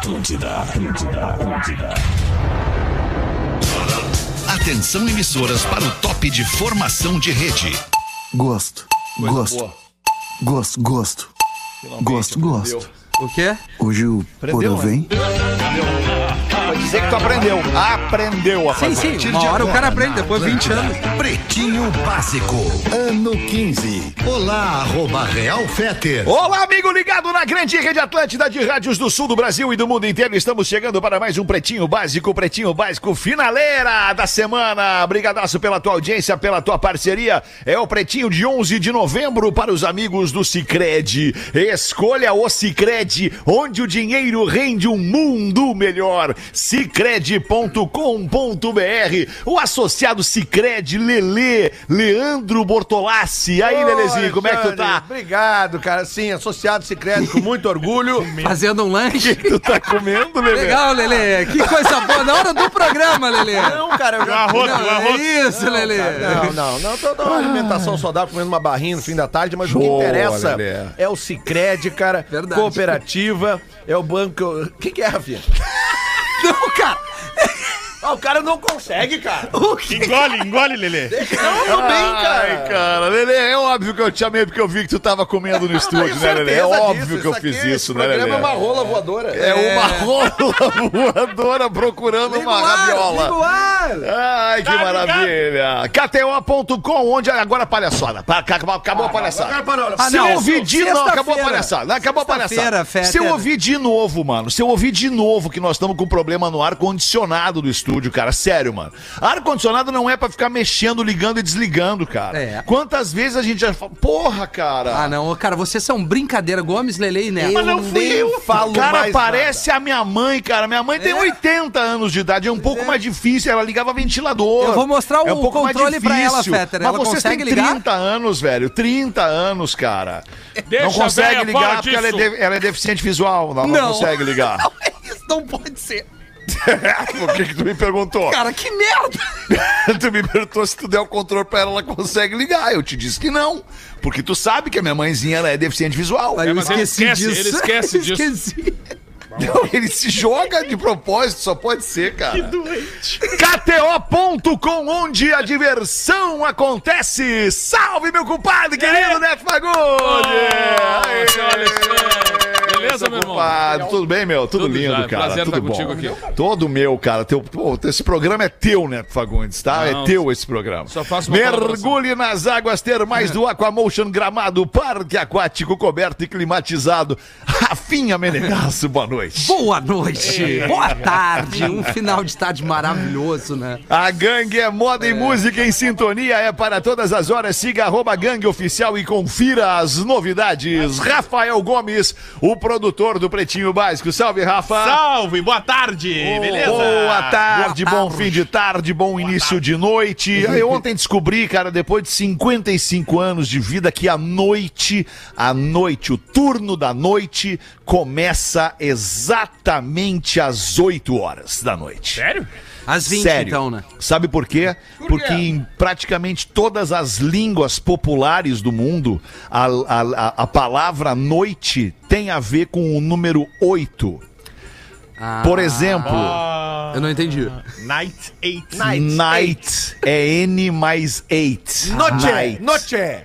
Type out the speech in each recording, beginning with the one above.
Atlântida, Atlântida, Atlântida. Atenção emissoras para o top de formação de rede. Gosto, gosto, gosto, gosto, gosto, gosto. O quê? Hoje o Porã né? vem. Vai dizer que tu aprendeu. Aprendeu a Sim, fazer. sim, uma hora o cara aprende, depois 20 anos. Pretinho Básico, ano 15. Olá, arroba Real Feter. Olá, amigo ligado na grande rede Atlântida de rádios do sul do Brasil e do mundo inteiro. Estamos chegando para mais um Pretinho Básico, Pretinho Básico finaleira da semana. Brigadaço pela tua audiência, pela tua parceria. É o Pretinho de 11 de novembro para os amigos do Cicred. Escolha o Cicred, onde o dinheiro rende um mundo melhor. Cicred.com.br. O associado Cicred, Lelê, Leandro Bortolassi. Aí, Lelezinho, como é que tu tá? Obrigado, cara. Sim, associado secreto, com muito orgulho. Fazendo um lanche. Tu tá comendo, Lelê? Legal, Lelê. Que coisa boa. Na hora do programa, Lelê. Não, cara, eu já... Não, é isso, Lelê. Não, não, não. Tô dando uma alimentação saudável, comendo uma barrinha no fim da tarde, mas o que Boa, interessa Lelê. é o Cicred, cara. Verdade. Cooperativa, é o banco. O que, que é, Rafinha? Não, cara. Ah, o cara não consegue, cara. Engole, engole, Lelê. Não, tô bem, cara. Ai, cara, Lelê, é óbvio que eu te chamei porque eu vi que tu tava comendo no estúdio, né, Lelê? É óbvio disso, que eu fiz isso, né, Lelê? é uma rola voadora. É uma rola voadora procurando Liga uma ar, rabiola. ar. Ai, que Tá maravilha. KTO.com, onde agora a palhaçada. Pa- Acabou, a palhaçada. Agora. Ah, Se eu ouvir de novo, acabou a palhaçada. Não, Acabou a palhaçada. Se eu ouvir de novo, mano, se eu ouvir de novo que nós estamos com problema no ar-condicionado do estúdio, cara, sério, mano. Ar-condicionado não é pra ficar mexendo, ligando e desligando, cara. É. Quantas vezes a gente já fala, porra, cara. Ah, não. Cara, vocês são brincadeira. Gomes, Lelê e Neto. Eu não fui eu. falo cara, mais parece a minha mãe, cara. Minha mãe tem 80 anos de idade, é um pouco mais difícil. Ela ligava ventilador. Eu vou mostrar é o controle pra ela, Fetter. Mas Ela vocês consegue têm ligar? 30 anos, velho. 30 anos, cara. Deixa não consegue ligar porque ela é, ela é deficiente visual. Não, não, Não. consegue ligar. Não, isso não pode ser. Por que, que tu me perguntou? Cara, que merda. tu me perguntou se tu der o controle pra ela, ela consegue ligar. Eu te disse que não. Porque tu sabe que a minha mãezinha ela é deficiente visual. Aí eu mas ele esqueci esquece, disso. ele esquece disso. Esqueci. Não, ele se joga de propósito, só pode ser, cara. Que doente. KTO.com, onde a diversão acontece. Salve, meu compadre, querido Neto Fagundes. Alexandre. Beleza, meu irmão? Compadre, tudo bem, meu? Tudo, Tudo lindo, já, cara. prazer tudo estar bom. contigo aqui. Todo meu, cara. Teu, pô, esse programa é teu, Neto Fagundes, tá? Não, é teu esse programa. só faço uma Mergulhe nas águas termais do Aquamotion Gramado, parque aquático coberto e climatizado. Rafinha Menegasso, boa noite. Boa noite. Boa tarde. Um final de tarde maravilhoso, né? A gangue é moda e música em sintonia, é para todas as horas. Siga arroba gangue oficial e confira as novidades. Rafael Gomes, o produtor do Pretinho Básico. Salve, Rafa! Salve, boa tarde, beleza? Boa tarde, Boa bom tarde. fim de tarde, bom início de noite. Eu ontem descobri, cara, depois de 55 anos de vida, que a noite, a noite, o turno da noite começa exatamente às 8 horas da noite. Sério? Às 20, Sério. então, né? Sabe por quê? Porque em praticamente todas as línguas populares do mundo, a, a, a- a palavra noite tem a ver com o número 8. Ah, Por exemplo, Eu não entendi. Night 8. night é N mais 8. Noche, Night. noche.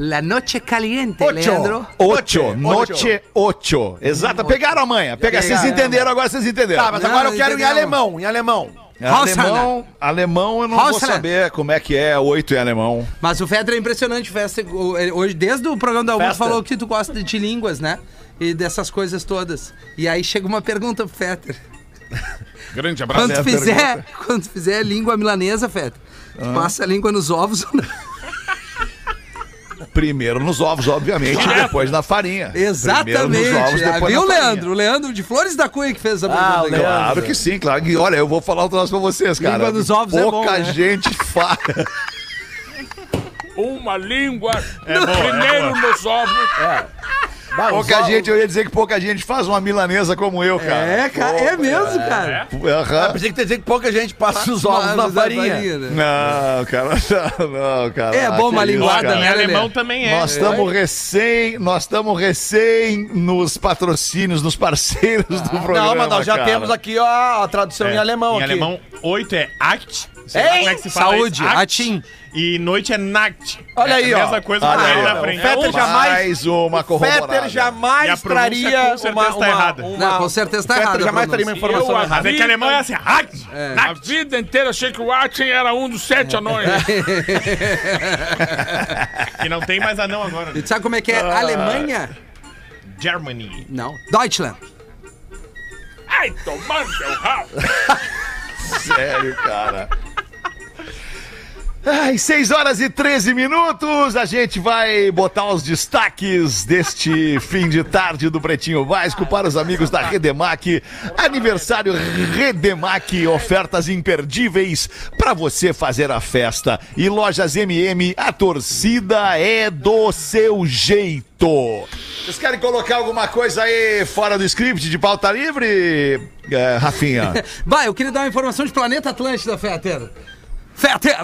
La noche caliente, Ocho. Leandro. Ocho, Noche, noche, ocho. Exato, pegaram a manha. Pega, vocês entenderam, agora vocês entenderam. Tá, mas Não, agora eu quero em entendeu? alemão, em alemão. Alemão, alemão eu não vou Hausner. saber como é que é oito em alemão. Mas o Fetter é impressionante. Fetter, hoje, desde o programa da Augusto, Festa. falou que tu gosta de línguas, né? E dessas coisas todas. E aí chega uma pergunta pro Fetter. Grande abraço. Quando fizer, quando fizer língua milanesa, Fetter, tu passa a língua nos ovos ou não? Primeiro nos ovos, obviamente, e depois na farinha. Primeiro Exatamente. nos ovos, Ah, depois Viu, na farinha. Leandro? O Leandro de Flores da Cunha que fez essa pergunta. Ah. Leandro. Claro que sim, claro que. Olha, eu vou falar um troço pra vocês, cara. Língua dos ovos é Pouca bom, né? gente fala. Uma língua. primeiro nos ovos. Pouca gente, eu ia dizer que pouca gente faz uma milanesa como eu, cara. É, cara, é mesmo, cara. Aham. Pensei que dizer que pouca gente passa os ovos na Mas a farinha. né? Não, cara, não, cara. É bom uma isso, linguada, né, Lelê? alemão também é. Nós estamos recém, nós estamos recém nos patrocínios, nos parceiros do programa. Não, mas nós já cara. temos aqui ó, a tradução É, em alemão. Em aqui. alemão, 8 é Act. Sei lá Ei, como é que se fala saúde, isso, Act. atim. E noite é Nacht. Olha é aí, a ó. mesma coisa Olha aí, ele ó. na frente. Fetter jamais- Mais uma corroborada. Fetter E a jamais pronúncia traria com certeza uma, tá uma, errada. uma- Não, com certeza tá Fetter errada a jamais traria uma pronúncia. informação Eu, errada. Mas é que alemão é assim, Act. A vida inteira achei que o Atem era um dos sete anões. Que não tem mais anão agora. E Né? tu sabe como é que é Alemanha? Germany. Não. Deutschland. Ai, tomando seu rabo. Sério, cara. Ai, 6 horas e 13 minutos. A gente vai botar os destaques deste fim de tarde do Pretinho Básico para os amigos da Redemac. Aniversário Redemac, ofertas imperdíveis para você fazer a festa. E lojas MM, a torcida é do seu jeito. Vocês querem colocar alguma coisa aí fora do script de pauta livre, é, Rafinha? Vai, eu queria dar uma informação de Planeta Atlântida, Fetter. Fetter!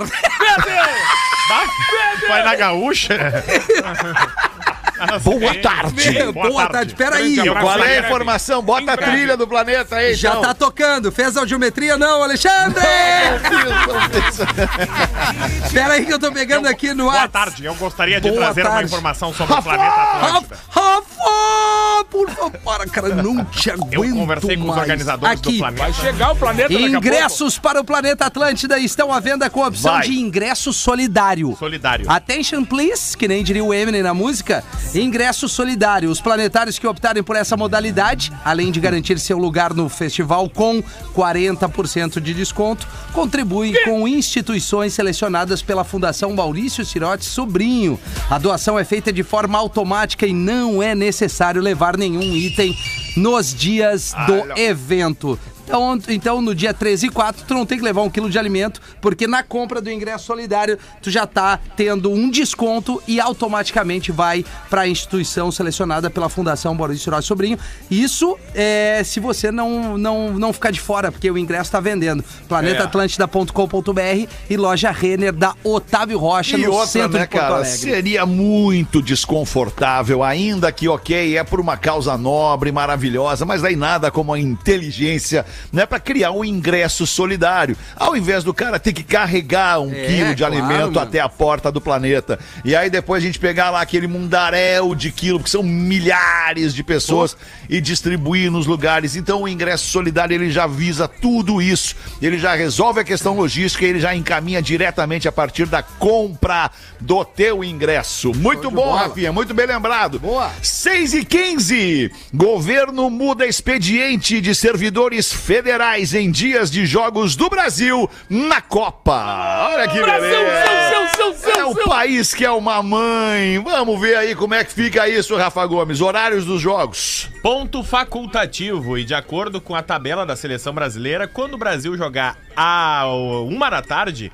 Vai na gaúcha. Boa tarde. Boa, tarde. Peraí. Qual é a informação? Bota a trilha do planeta aí, Já então. tá tocando. Fez audiometria? Não, Alexandre! Espera aí que eu tô pegando aqui no Boa ar. tarde. Eu gostaria de Boa trazer uma informação sobre o planeta Atlântida. Rafa, por favor, para, cara, não te aguento Eu conversei com os organizadores Aqui. do planeta. Vai chegar o planeta. Ingressos para o Planeta Atlântida estão à venda com a opção Vai. de ingresso solidário. Solidário. Attention, please, que nem diria o Eminem na música. Ingresso solidário. Os planetários que optarem por essa modalidade, além de garantir seu lugar no festival com 40% de desconto, contribuem com instituições selecionadas pela Fundação Maurício Sirotti Sobrinho. A doação é feita de forma automática e não é necessário levar nenhum item nos dias do evento. Então, então, no dia 13 e 4, tu não tem que levar um quilo de alimento, porque na compra do ingresso solidário, tu já tá tendo um desconto e automaticamente vai para a instituição selecionada pela Fundação Maurício Sobrinho. Isso é se você não, não, não ficar de fora, porque o ingresso tá vendendo. planetaatlântida.com.br e loja Renner da Otávio Rocha, E no outra, centro né, de Porto cara? Alegre. Seria muito desconfortável, ainda que, ok, é por uma causa nobre, maravilhosa, mas daí nada como a inteligência, né, para criar um ingresso solidário. Ao invés do cara ter que carregar um É, quilo de claro, alimento mano. até a porta do planeta. E aí depois a gente pegar lá aquele mundaréu de quilo, que são milhares de pessoas, e distribuir nos lugares. Então o ingresso solidário ele já visa tudo isso. Ele já resolve a questão logística, ele já encaminha diretamente a partir da compra do teu ingresso. Muito bom, Rafinha, muito bem lembrado. Boa. 6 e 15. Governo muda expediente de servidores federais em dias de jogos do Brasil na Copa. Olha que beleza. É o país que é uma mãe. Vamos ver aí como é que fica isso, Rafa Gomes. Horários dos jogos. Ponto facultativo e de acordo com a tabela da seleção brasileira, quando o Brasil jogar a uma da tarde,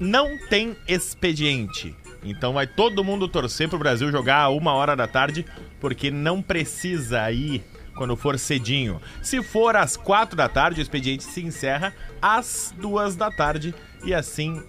não tem expediente. Então vai todo mundo torcer pro Brasil jogar a uma hora da tarde, porque não precisa ir quando for cedinho. Se for às quatro da tarde, o expediente se encerra às duas da tarde e assim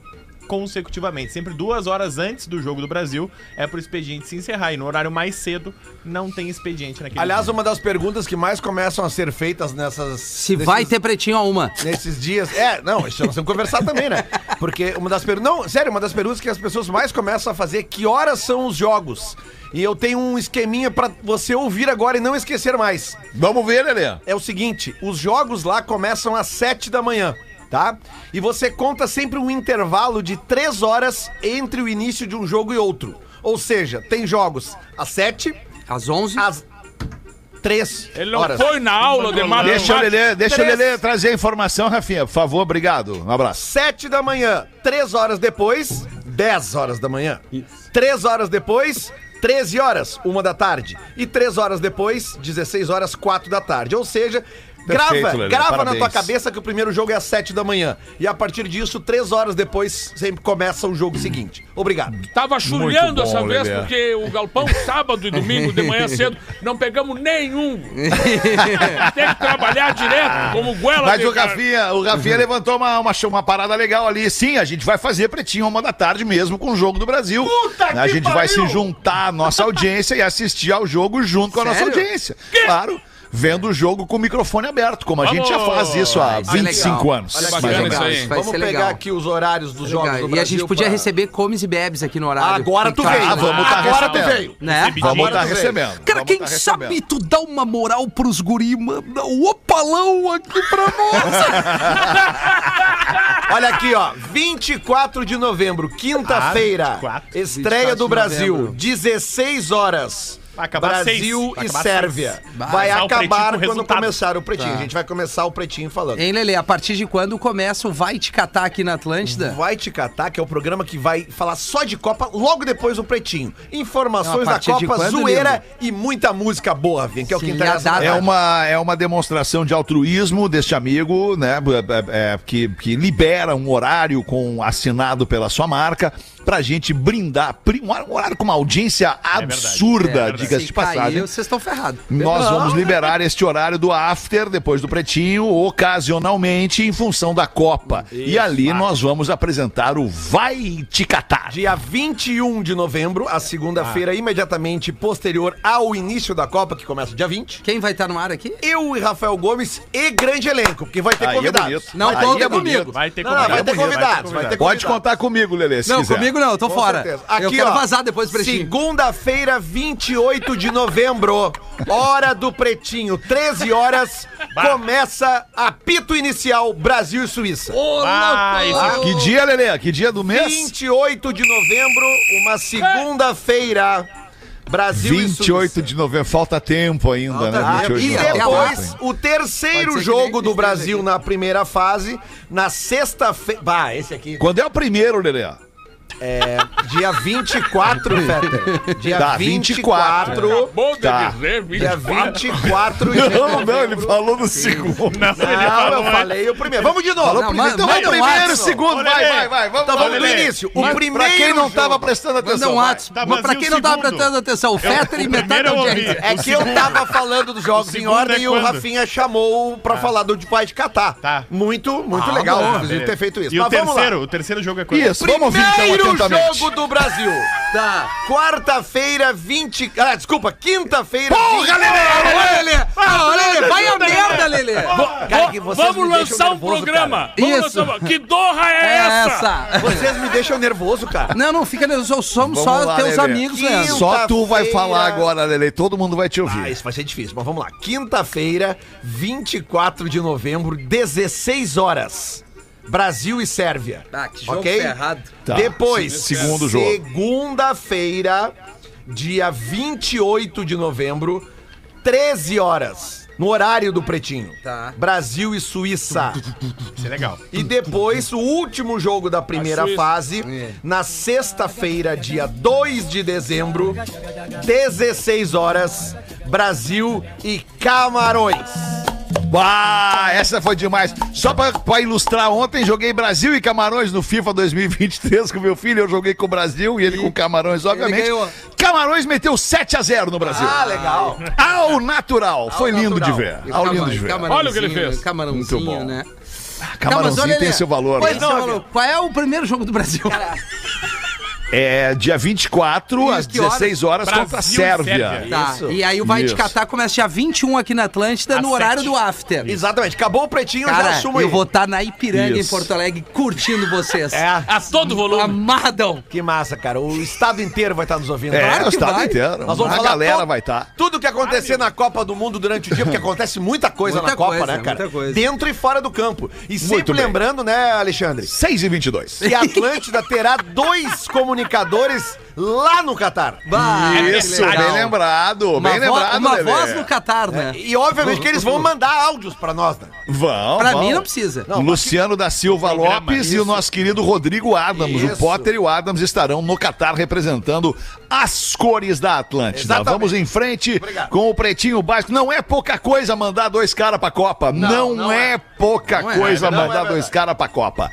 consecutivamente. Sempre duas horas antes do jogo do Brasil é pro expediente se encerrar. E no horário mais cedo não tem expediente naquele Aliás, dia. uma das perguntas que mais começam a ser feitas nessas. Se nesses- vai ter pretinho a uma. Nesses dias. É, não, isso nós temos que conversar também, né? Porque uma das perguntas. Não, sério, uma das perguntas que as pessoas mais começam a fazer é que horas são os jogos? E eu tenho um esqueminha pra você ouvir agora e não esquecer mais. Vamos ver, Lelê. É o seguinte: os jogos lá começam às 7 da manhã, tá? E você conta sempre um intervalo de 3 horas entre o início de um jogo e outro. Ou seja, tem jogos às 7, Às 11. às 3 Ele não horas. foi na aula de matemática. Deixa o Lelê, deixa o Três. Lelê trazer a informação, Rafinha, por favor, obrigado. Um abraço. 7 da manhã, 3 horas depois, 10 horas da manhã. 3 horas depois, 13 horas, 1 da tarde. E 3 horas depois, 16 horas, 4 da tarde. Ou seja, Grava, Lelê, grava na parabéns. tua cabeça que o primeiro jogo é às 7 da manhã. E a partir disso, três horas depois, sempre começa o jogo seguinte. Obrigado. Tava chulhando bom, essa vez, Lelê. porque o galpão, sábado e domingo, de manhã cedo, não pegamos nenhum. Tem que trabalhar direto, como goela Mas de o. Rafinha, o Rafinha levantou uma, uma, uma parada legal ali. Sim, a gente vai fazer pretinho uma da tarde mesmo com o jogo do Brasil. Puta a que gente vai pariu! se juntar à nossa audiência e assistir ao jogo junto com a nossa audiência. Claro. Vendo o jogo com o microfone aberto, como a gente já Vamos! faz isso há Vai ser 25 legal. anos. Olha que mais ou menos. aí. Vai Vamos pegar legal. aqui os horários dos jogos Legal. do E a Brasil. gente podia pra- receber comes e bebes aqui no horário. Agora tu Tá, veio. Ah, vamos tá Agora tu veio. Né? Vamos estar veio. recebendo. Cara, Vamos quem tá sabe recebendo. tu dá uma moral pros guri, manda o opalão aqui pra nós. Olha aqui, ó. 24 de novembro, quinta-feira. Ah, 24. estreia 24 do Brasil, novembro. 16 horas. Vai acabar Brasil seis. Vai e acabar Sérvia. seis. Vai Começar o acabar quando resultado. começar o pretinho. Tá. A gente vai começar o pretinho falando. Hein, Lele, a partir de quando começa o Vai Te Catar aqui na Atlântida? Vai Te Catar, que é o programa que vai falar só de Copa logo depois do Pretinho. Informações Não, da Copa, quando, zoeira e muita música boa, Vim, que é o que interessa. É uma, é uma demonstração de altruísmo deste amigo, né? é, é, que, que libera um horário com assinado pela sua marca pra gente brindar. Um horário com uma audiência absurda, É diga-se Se de passagem. cair, vocês estão ferrados. Nós vamos liberar este horário do after, depois do pretinho, ocasionalmente, em função da Copa. e ali nós vamos apresentar o Vai Te Catar. Dia 21 de novembro, a segunda-feira Ah. imediatamente posterior ao início da Copa, que começa dia 20. Quem vai estar no ar aqui? Eu e Rafael Gomes e grande elenco, porque vai ter Aí é convidados. Não conta é comigo. Vai ter Não, não, vai ter convidado. convidados, vai ter Pode convidados. contar comigo, Lelê, se Não, quiser. comigo não, eu tô Com fora. certeza. eu Aqui, quero ó, vazar depois do pretinho. Segunda-feira, 28 de novembro, hora do Pretinho, 13 horas, começa apito inicial Brasil e Suíça. Ô, Ah, Que dia, Lelê? Que dia do mês? 28 de novembro, uma segunda-feira, Brasil e 28 Suíça. de novembro. Falta tempo ainda, Falta né? tempo. 28 de E depois, data, o terceiro jogo do Brasil na primeira fase, na sexta-feira. Bah, esse aqui. Quando é o primeiro, Lelê? É, dia 24, Fetter. Dia Tá, 24. Bom de Tá. dizer, Dia 24. 24 de Não, não, ele falou no segundo. Não, Não, falou eu falei o primeiro. Vamos de novo. Não, manda- então, vamos um primeiro, WhatsApp. segundo, vai, vai, vai. Vamos, Então vamos do início. O Mas primeiro Pra quem não tava prestando atenção. vai. WhatsApp. Tá Mas pra quem o não tava segundo. prestando atenção, o Fetter e metade da primeiro audiência. É que eu tava falando dos jogos em segundo ordem é e o? Rafinha chamou pra falar do de pai de catar. Tá. Muito, muito Ah, legal, inclusive, ter feito isso. E o terceiro? O terceiro jogo é quando? Isso, vamos ouvir então Primeiro atentamente. jogo do Brasil. Tá. Quarta-feira, 20. Ah, desculpa, quinta-feira. Porra, 20... Lelê! Ô, Lelê! Ah, ô, Lelê, vai a merda, Lelê! Cara, que vocês Vamos me lançar um nervoso, programa. Isso. lançar um- Que dorra é, É essa? essa! Vocês me deixam nervoso, cara. Não, não, fica nervoso. Somos Vamos só lá, teus Lelê. amigos, Leandro. Só tu vai falar agora, Lelê. Todo mundo vai te Ah, ouvir. isso vai ser difícil, mas vamos lá. Quinta-feira, 24 de novembro, 16 horas. Brasil e Sérvia. Ah, que jogo ok? ferrado. Tá. Depois, Se- segundo jogo. Segunda-feira, dia 28 de novembro, 13 horas. No horário do Pretinho. Tá. Brasil e Suíça. Isso é legal. E depois, o último jogo da primeira fase, É. na sexta-feira, dia 2 de dezembro, 16 horas, Brasil e Camarões. Ah, essa foi demais. Só pra, pra ilustrar, ontem joguei Brasil e Camarões no FIFA 2023 com meu filho. Eu joguei com o Brasil e ele com Camarões, obviamente. Camarões meteu 7 a 0 no Brasil. Ah, legal. Ao natural. Foi lindo de natural. ver. E Ao lindo de ver. camarãozinho, Olha o que ele fez. Camarãozinho, Muito bom. né? Camarãozinho olha, tem seu valor. Pois né? não, Valor. Qual é o primeiro jogo do Brasil? É dia 24, Isso, às que horas? 16 horas, contra a e Sérvia. Sérvia. Tá. Isso. E aí o Vai Isso. Catar começa dia 21 aqui na Atlântida, Às no horário sete. do After. Exatamente. Acabou o Pretinho, eu já Cara, assumo eu aí. vou estar na Ipiranga, em Isso. Porto Alegre, curtindo vocês. É, A todo volume. Amadão. que massa, cara. O estado inteiro vai estar nos ouvindo. É, Claro o estado vai. inteiro. Nós vamos a falar galera to- vai tá. estar. Tudo que acontecer na Copa do Mundo durante o dia, porque acontece muita coisa Muita na Copa, coisa, né, cara? muita coisa. Dentro e fora do campo. E sempre bem. lembrando, né, Alexandre? 6 e 22. que a Atlântida terá dois comunicadores lá no Catar. Bah, Isso, legal. bem lembrado, Uma, bem vo- lembrado, uma Lelê. voz no Catar, né? E obviamente que eles vão mandar áudios pra nós, né? Vão, Pra vão. mim não precisa. Não, Luciano da Silva Programa, Lopes e o nosso querido Rodrigo Adams. O Isso. Potter e o Adams estarão no Catar representando as cores da Atlântida. Exatamente. Vamos em frente Obrigado. com o Pretinho Básico. Não é pouca coisa mandar dois caras pra Copa. Não, não é. é. pouca Não é, coisa não é mandar verdade. dois caras pra Copa.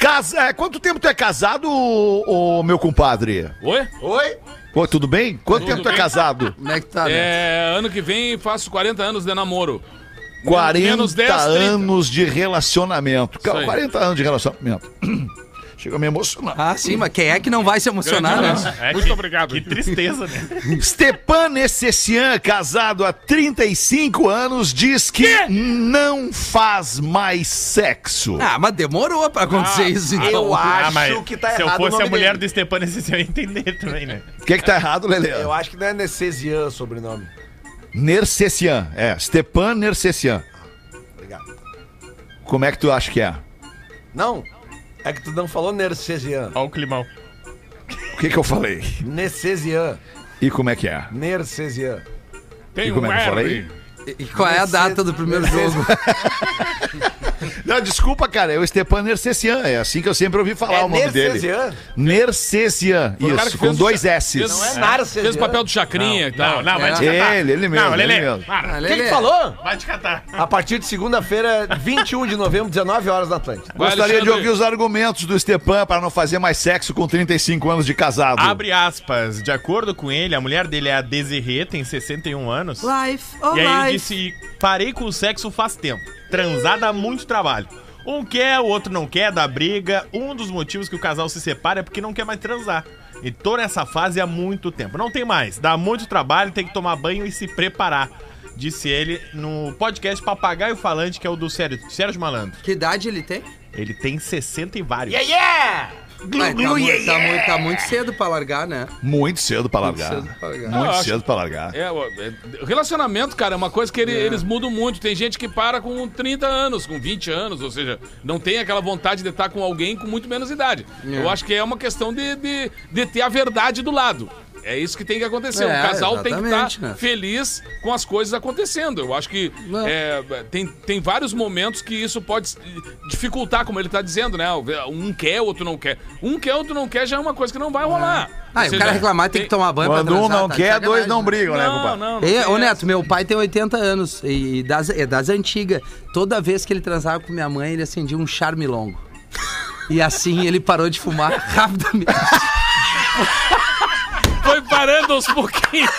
Casa... é, quanto tempo tu é casado, ô, ô, meu compadre? Oi? Oi? Pô, tudo bem? Quanto Tudo tempo tu é bem. casado? Como é que tá, né? É, ano que vem faço 40 anos de namoro. 40 Menos 10, 30. anos de relacionamento. Isso aí. 40 anos de relacionamento. Chega a me emocionar. Ah, sim, mas quem é que não vai se emocionar, né? É, Muito que- obrigado. Que tristeza, né? Stepan Essessian, casado há 35 anos, diz que não faz mais sexo. Ah, mas demorou pra acontecer Ah, isso, então. eu acho mas que tá se eu errado o fosse nome a mulher dele. do Stepan, esse eu ia entender também, né? O que que tá errado, Lelê? Eu acho que não é Necesian o sobrenome. Nercessian, é. Stepan Nercessian. Obrigado. Como é que tu acha que é? Não, é que tu não falou Nercesian. Olha o climão. O que que eu falei? Necesian. E como é que é? Nercesian. Tem E como um é que eu falei? E qual é a data do primeiro jogo? Não, desculpa, cara, é o Stepan Nercessian. É assim que eu sempre ouvi falar É o nome dele. Nercessian, cara isso, com dois S. Não é Narcesian. Fez o papel do Chacrinha e tal. Não, não, vai É. te catar. Ele, ele mesmo, Não, ele Lelê, mesmo. para. Quem que falou? Vai te catar. A partir de segunda-feira, 21 de novembro, 19 horas na Atlântida. Vai, Gostaria de Alexandre. ouvir os argumentos do Stepan para não fazer mais sexo com 35 anos de casado. Abre aspas. De acordo com ele, a mulher dele é a Desirê, tem 61 anos. Life, oh E aí ele life. Disse: parei com o sexo faz tempo. Transar dá muito trabalho. Um quer, o outro não quer, dá briga. Um dos motivos que o casal se separa é porque não quer mais transar. E tô nessa fase há muito tempo. Não tem mais. Dá muito trabalho, tem que tomar banho e se preparar. Disse ele no podcast Papagaio Falante, que é o do Sérgio, Sérgio Malandro. Que idade ele tem? Ele tem 60 e vários. Yeah, yeah! Ai, tá, mu- tá mu- tá muito cedo pra largar, né? Muito cedo pra largar. cedo pra largar. Muito acho- cedo pra largar. É, é, relacionamento, cara, é uma coisa que ele- eles mudam muito. Tem gente que para com 30 anos, com 20 anos, ou seja, não tem aquela vontade de estar com alguém com muito menos idade. Eu acho que é uma questão de, de, de ter a verdade do lado. É isso que tem que acontecer. É, o casal tem que estar né? feliz com as coisas acontecendo. Eu acho que Não. é, tem, tem vários momentos que isso pode dificultar, como ele tá dizendo, né? Um quer, outro não quer. Um quer, outro não quer, já é uma coisa que não vai rolar. Ah, e o seja, cara reclamar tem que tomar banho Quando pra um transar. não tá quer, dois não né? brigam, né, Não, compadre? não, não. Tem ô essa. Neto, meu pai tem 80 anos e das, é das antigas. Toda vez que ele transava com minha mãe, ele acendia um charme longo. E assim ele parou de fumar rapidamente. Parando aos pouquinhos.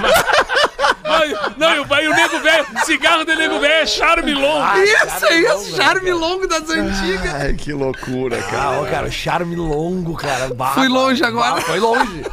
Não, não, e o, e o nego velho, cigarro do nego velho é charme longo. isso aí, esse charme longo das antigas. Ai, que loucura, cara. Ah, ó, cara, charme longo, cara. Bah, Fui longe agora. bah, foi longe.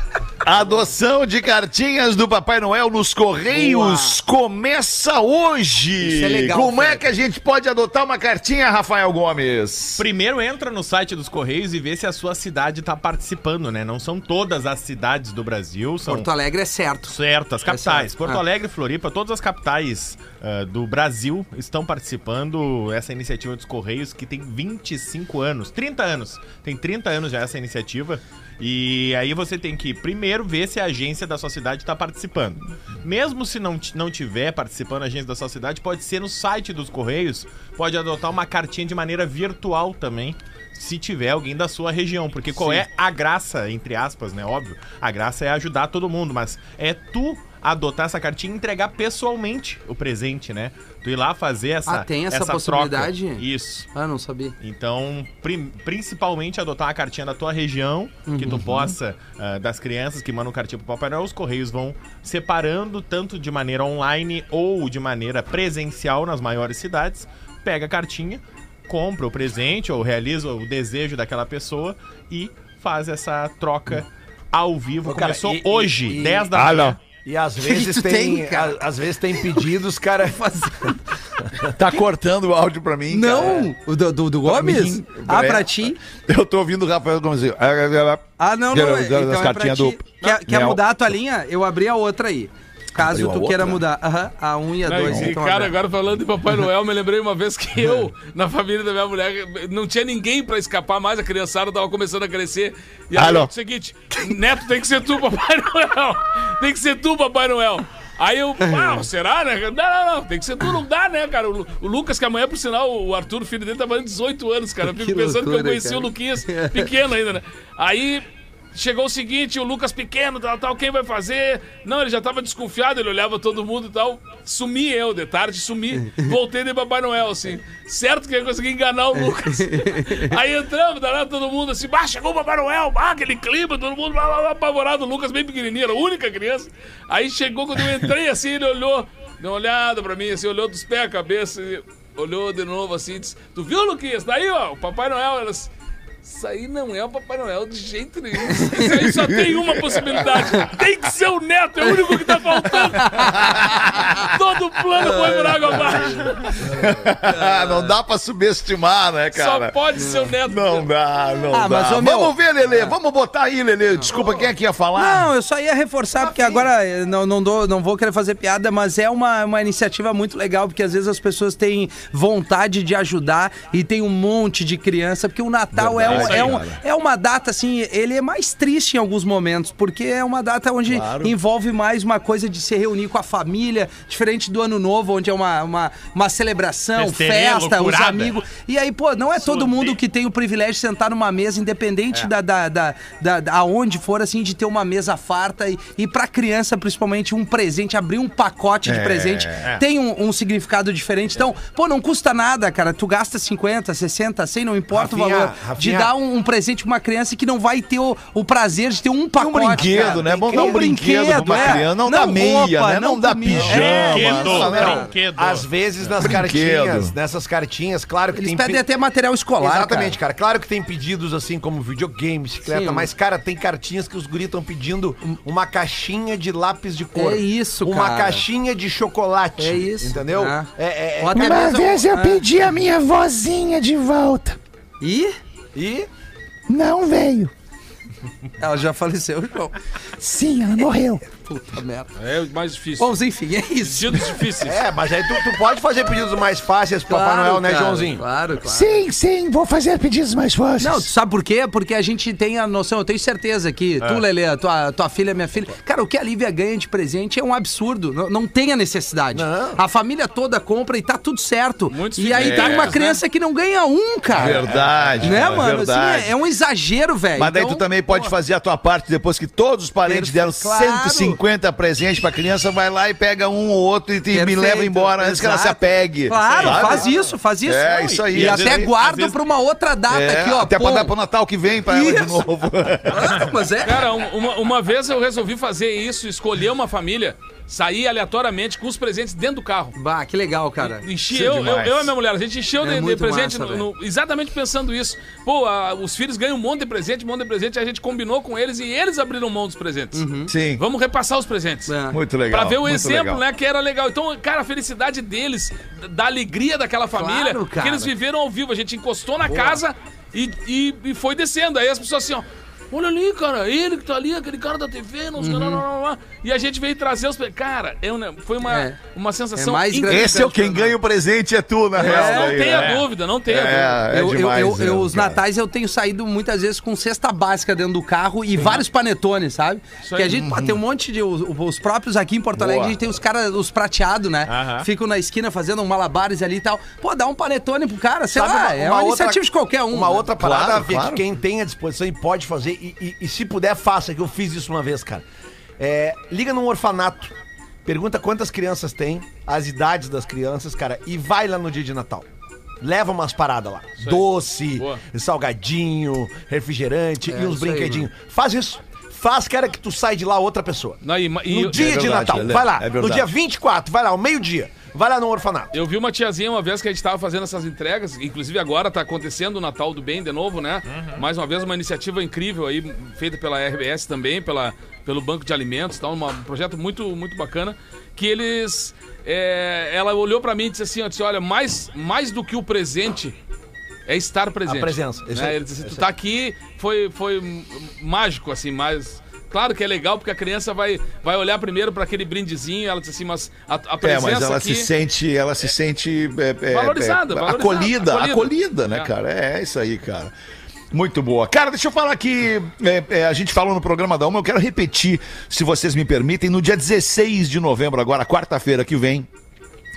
Adoção de cartinhas do Papai Noel nos Correios começa hoje. Isso é legal, Como é Fred. que a gente pode adotar uma cartinha, Rafael Gomes? Primeiro entra no site dos Correios e vê se a sua cidade tá participando, né? Não são todas as cidades do Brasil, são Porto Alegre é certo. certo, as capitais. certo. Porto Ah. Alegre, Floripa, todas as capitais ah, do Brasil estão participando essa iniciativa dos Correios que tem 25 anos, 30 anos. Tem 30 anos já essa iniciativa. E aí você tem que primeiro ver se a agência da sua cidade está participando. Mesmo se não, não tiver participando a agência da sua cidade, pode ser no site dos Correios, pode adotar uma cartinha de maneira virtual também. Se tiver alguém da sua região, porque qual é a graça, entre aspas, né? Óbvio, a graça é ajudar todo mundo, mas é tu adotar essa cartinha e entregar pessoalmente o presente, né? Tu ir lá fazer essa Ah, tem essa troca. possibilidade? Isso. Ah, não sabia. Então, prim- principalmente adotar a cartinha da tua região, que tu possa, ah, das crianças que mandam cartinha pro Papai Noel, os Correios vão separando tanto de maneira online ou de maneira presencial nas maiores cidades, pega a cartinha, compra o presente ou realiza o desejo daquela pessoa e faz essa troca ao vivo. Ô, cara, Começou e- hoje, e- 10 da Ah, manhã. não. E às vezes tem, tem, cara? a- às vezes tem pedidos, cara. Tá cortando o áudio pra mim, Não! O do, do, do Gomes? mim, ah, é. pra ti? cara. Eu tô ouvindo o Rafael Gomes. Ah, não, não. É- Então é pra cartinhas ti. do- Quer, quer mudar a tua linha? Eu abri a outra aí. Caso tu outra? queira mudar. Aham, a 1 e a Não, 2. e, cara, agora falando de Papai Noel, me lembrei uma vez que eu, na família da minha mulher, não tinha ninguém pra escapar mais, a criançada tava começando a crescer. E aí, é o seguinte, Neto, tem que ser tu, Papai Noel. Tem que ser tu, Papai Noel. Aí eu, ah, será, né? Não, não, não, tem que ser tu, não dá, né, cara? O, o Lucas, que amanhã, por sinal, o Arthur, o filho dele, tá fazendo 18 anos, cara. Eu fico Que pensando que eu loucura, conheci cara. o Luquinhas pequeno ainda, né? Aí chegou o seguinte, o Lucas pequeno, tal, tal, quem vai fazer? Não, ele já tava desconfiado, ele olhava todo mundo e tal. Sumi eu, de tarde, sumi. Voltei de Papai Noel, assim. Certo que eu consegui enganar o Lucas. Aí entramos, tá lá todo mundo assim, bah, chegou o Papai Noel, bah, aquele clima, todo mundo lá, lá, lá, apavorado, o Lucas bem pequenininho, era a única criança. Aí chegou, quando eu entrei assim, ele olhou, deu uma olhada pra mim, assim, olhou dos pés à cabeça, e olhou de novo assim, disse, tu viu, Luquinhas? Daí, ó, o Papai Noel, elas... Isso aí não é o Papai Noel de jeito nenhum. Isso aí só tem uma possibilidade. Tem que ser o neto, é o único que tá faltando. Todo plano foi por água abaixo. não dá pra subestimar, né, Só cara? pode ser o neto. Não dá, não Ah, dá. mas, ô, meu- Vamos ver, Lelê. Vamos botar aí, Lelê. Desculpa, quem é que ia falar? Não, eu só ia reforçar, porque agora eu não, não, dou, não vou querer fazer piada, mas é uma, uma iniciativa muito legal, porque às vezes as pessoas têm vontade de ajudar e tem um monte de criança, porque o Natal é, um- Verdade, é, um- é uma data, assim, ele é mais triste em alguns momentos, porque é uma data onde envolve mais uma coisa de se reunir com a família, diferente do Ano Novo, onde é uma, uma, uma celebração, Festeirê, festa, os loucurada. amigos. E aí, pô, não é todo Sorteio. mundo que tem o privilégio de sentar numa mesa, independente É. da, da, da, da, da- aonde for, assim, de ter uma mesa farta e, e pra criança, principalmente, um presente, abrir um pacote de É. presente, tem um, um significado diferente. Então, pô, não custa nada, cara. Tu gasta 50, 60, 100, não importa o Rafinha, valor, de Rafinha. Dar um, um presente pra uma criança que não vai ter o, o prazer de ter um pacote. um brinquedo, cara. né? Vamos Tem dar um brinquedo pra uma é. criança. Não, dá meia, roupa, né? Não, dá comida. pijama. Brinquedo, não, não. brinquedo. Às vezes nas Brinquedo. cartinhas, nessas cartinhas, claro que Eles tem... pedem pe- até material escolar, Exatamente, cara. Claro que tem pedidos assim como videogame, bicicleta, Sim. mas, cara, tem cartinhas que os guris estão pedindo uma caixinha de lápis de cor. É isso, Uma cara. caixinha de chocolate. É isso. Entendeu? Ah. É, é, é- até mesmo- eu Ah. pedi a minha vozinha de volta. Ih, E Não veio. ela já faleceu, João. Sim, ela morreu. Puta merda. É o mais difícil. Bom, enfim, é isso. Pedidos difíceis. É, mas aí tu, tu pode fazer pedidos mais fáceis pro Papai Noel, né, cara, Joãozinho? Claro, claro. Sim, sim, vou fazer pedidos mais fáceis. Não, tu sabe por quê? Porque a gente tem a noção, eu tenho certeza que tu, Lelê, tua, tua filha, minha filha. Cara, o que a Lívia ganha de presente é um absurdo. Não, não tem a necessidade. Não. A família toda compra e tá tudo certo. Muitos e aí tem uma né? criança que não ganha um, cara. Verdade. Né, cara, mano? Verdade. Assim, é, é um exagero, velho. Mas daí Então, tu também pode fazer a tua parte depois que todos os parentes deram Claro. 150 presentes pra criança, vai lá e pega um ou outro e te- me leva embora antes que ela se apegue. Claro, sabe? faz isso, faz isso. É, Não, isso aí. E, E até vezes- às guarda vezes- pra uma outra data É, aqui, ó. até pra pô. dar pro Natal que vem pra ela de Isso. novo. Ah, mas é. Cara, um- uma, uma vez eu resolvi fazer isso, escolher uma família, sair aleatoriamente com os presentes dentro do carro. Bah, que legal, cara. Enchi é eu, eu, eu e minha mulher, a gente encheu É de- de, presente massa, no- no- exatamente pensando isso. Pô, a- os filhos ganham um monte de presente, um monte de presente, a gente combinou com eles e eles abriram mão dos presentes. Sim. Vamos repassar os presentes. É. Muito legal. Pra ver o exemplo, legal. né, que era legal. Então, cara, a felicidade deles, da alegria daquela família, Claro, cara. eles viveram ao vivo. A gente encostou na casa e, e, e foi descendo. Aí as pessoas assim, ó. Olha ali, cara, ele que tá ali, aquele cara da TV, não sei Uhum. lá, lá, lá, lá. E a gente veio trazer os. Cara, é um- foi uma, É. uma sensação É mais. Esse é o quem ganha o presente, é tu, na real. Não daí, tenha né? dúvida, não tenha dúvida. É, é eu, eu- demais. eu- eu- né, os natais eu tenho saído muitas vezes com cesta básica dentro do carro e vários panetones, sabe? Isso Que a aí. gente pô, tem um monte de. Os, os próprios aqui em Porto Alegre, Boa. a gente tem os caras, os prateados, né? Aham. Ficam na esquina fazendo um malabares ali e tal. Pô, dá um panetone pro cara, sei Sabe lá, uma- é uma uma outra- iniciativa de qualquer um. Uma né? outra parada, Claro, que quem tem à disposição e pode fazer, e, e- e se puder, faça, que eu fiz isso uma vez, cara. É, liga num orfanato, pergunta quantas crianças tem, as idades das crianças, cara, e vai lá no dia de Natal. Leva umas paradas lá. aí. Doce, Boa. salgadinho, refrigerante É, e uns isso aí, brinquedinhos. Faz isso. Faz, cara, que tu sai de lá outra pessoa. Não, e- e- No dia é de verdade, Natal, Lelê, vai lá. é no dia 24, vai lá, ao meio-dia. Vai lá no orfanato. Eu vi uma tiazinha uma vez que a gente tava fazendo essas entregas, inclusive agora tá acontecendo o Natal do Bem de novo, né? Mais uma vez uma iniciativa incrível aí, feita pela RBS também, pela, pelo Banco de Alimentos, tá? uma- um projeto muito, muito bacana, que eles... é, ela olhou pra mim e disse assim, ó, disse, olha, mais, mais do que o presente é estar presente. A presença, Né? Ele disse assim, tu tá aqui, foi, foi mágico, assim, mas... Claro que é legal, porque a criança vai, vai olhar primeiro para aquele brindezinho, ela diz assim, mas a, a É, presença mas ela aqui... se sente, ela se sente é, é, Valorizada, é, valorizada, acolhida, acolhida. acolhida, né, É. cara? É, é isso aí, cara. Muito boa. Cara, deixa eu falar aqui. é, é, a gente falou no programa da Uma, eu quero repetir, se vocês me permitem, no dia 16 de novembro, agora, quarta-feira que vem.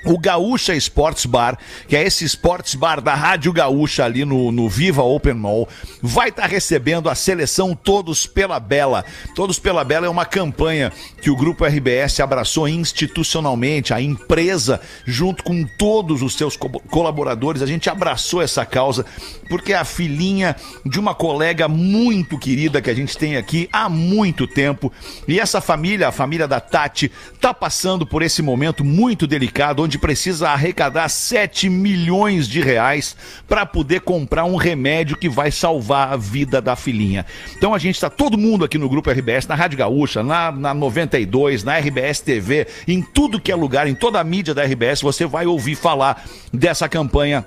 O Gaúcha Sports Bar, que é esse Sports Bar da Rádio Gaúcha ali no, no Viva Open Mall, vai estar recebendo a seleção Todos pela Bela. Todos pela Bela é uma campanha que o Grupo RBS abraçou institucionalmente, a empresa, junto com todos os seus co- colaboradores, a gente abraçou essa causa, porque é a filhinha de uma colega muito querida que a gente tem aqui há muito tempo. E essa família, a família da Tati, tá passando por esse momento muito delicado, onde precisa arrecadar 7 milhões de reais para poder comprar um remédio que vai salvar a vida da filhinha. Então a gente está todo mundo aqui no Grupo RBS, na Rádio Gaúcha, na, na 92, na RBS TV, em tudo que é lugar, em toda a mídia da RBS, você vai ouvir falar dessa campanha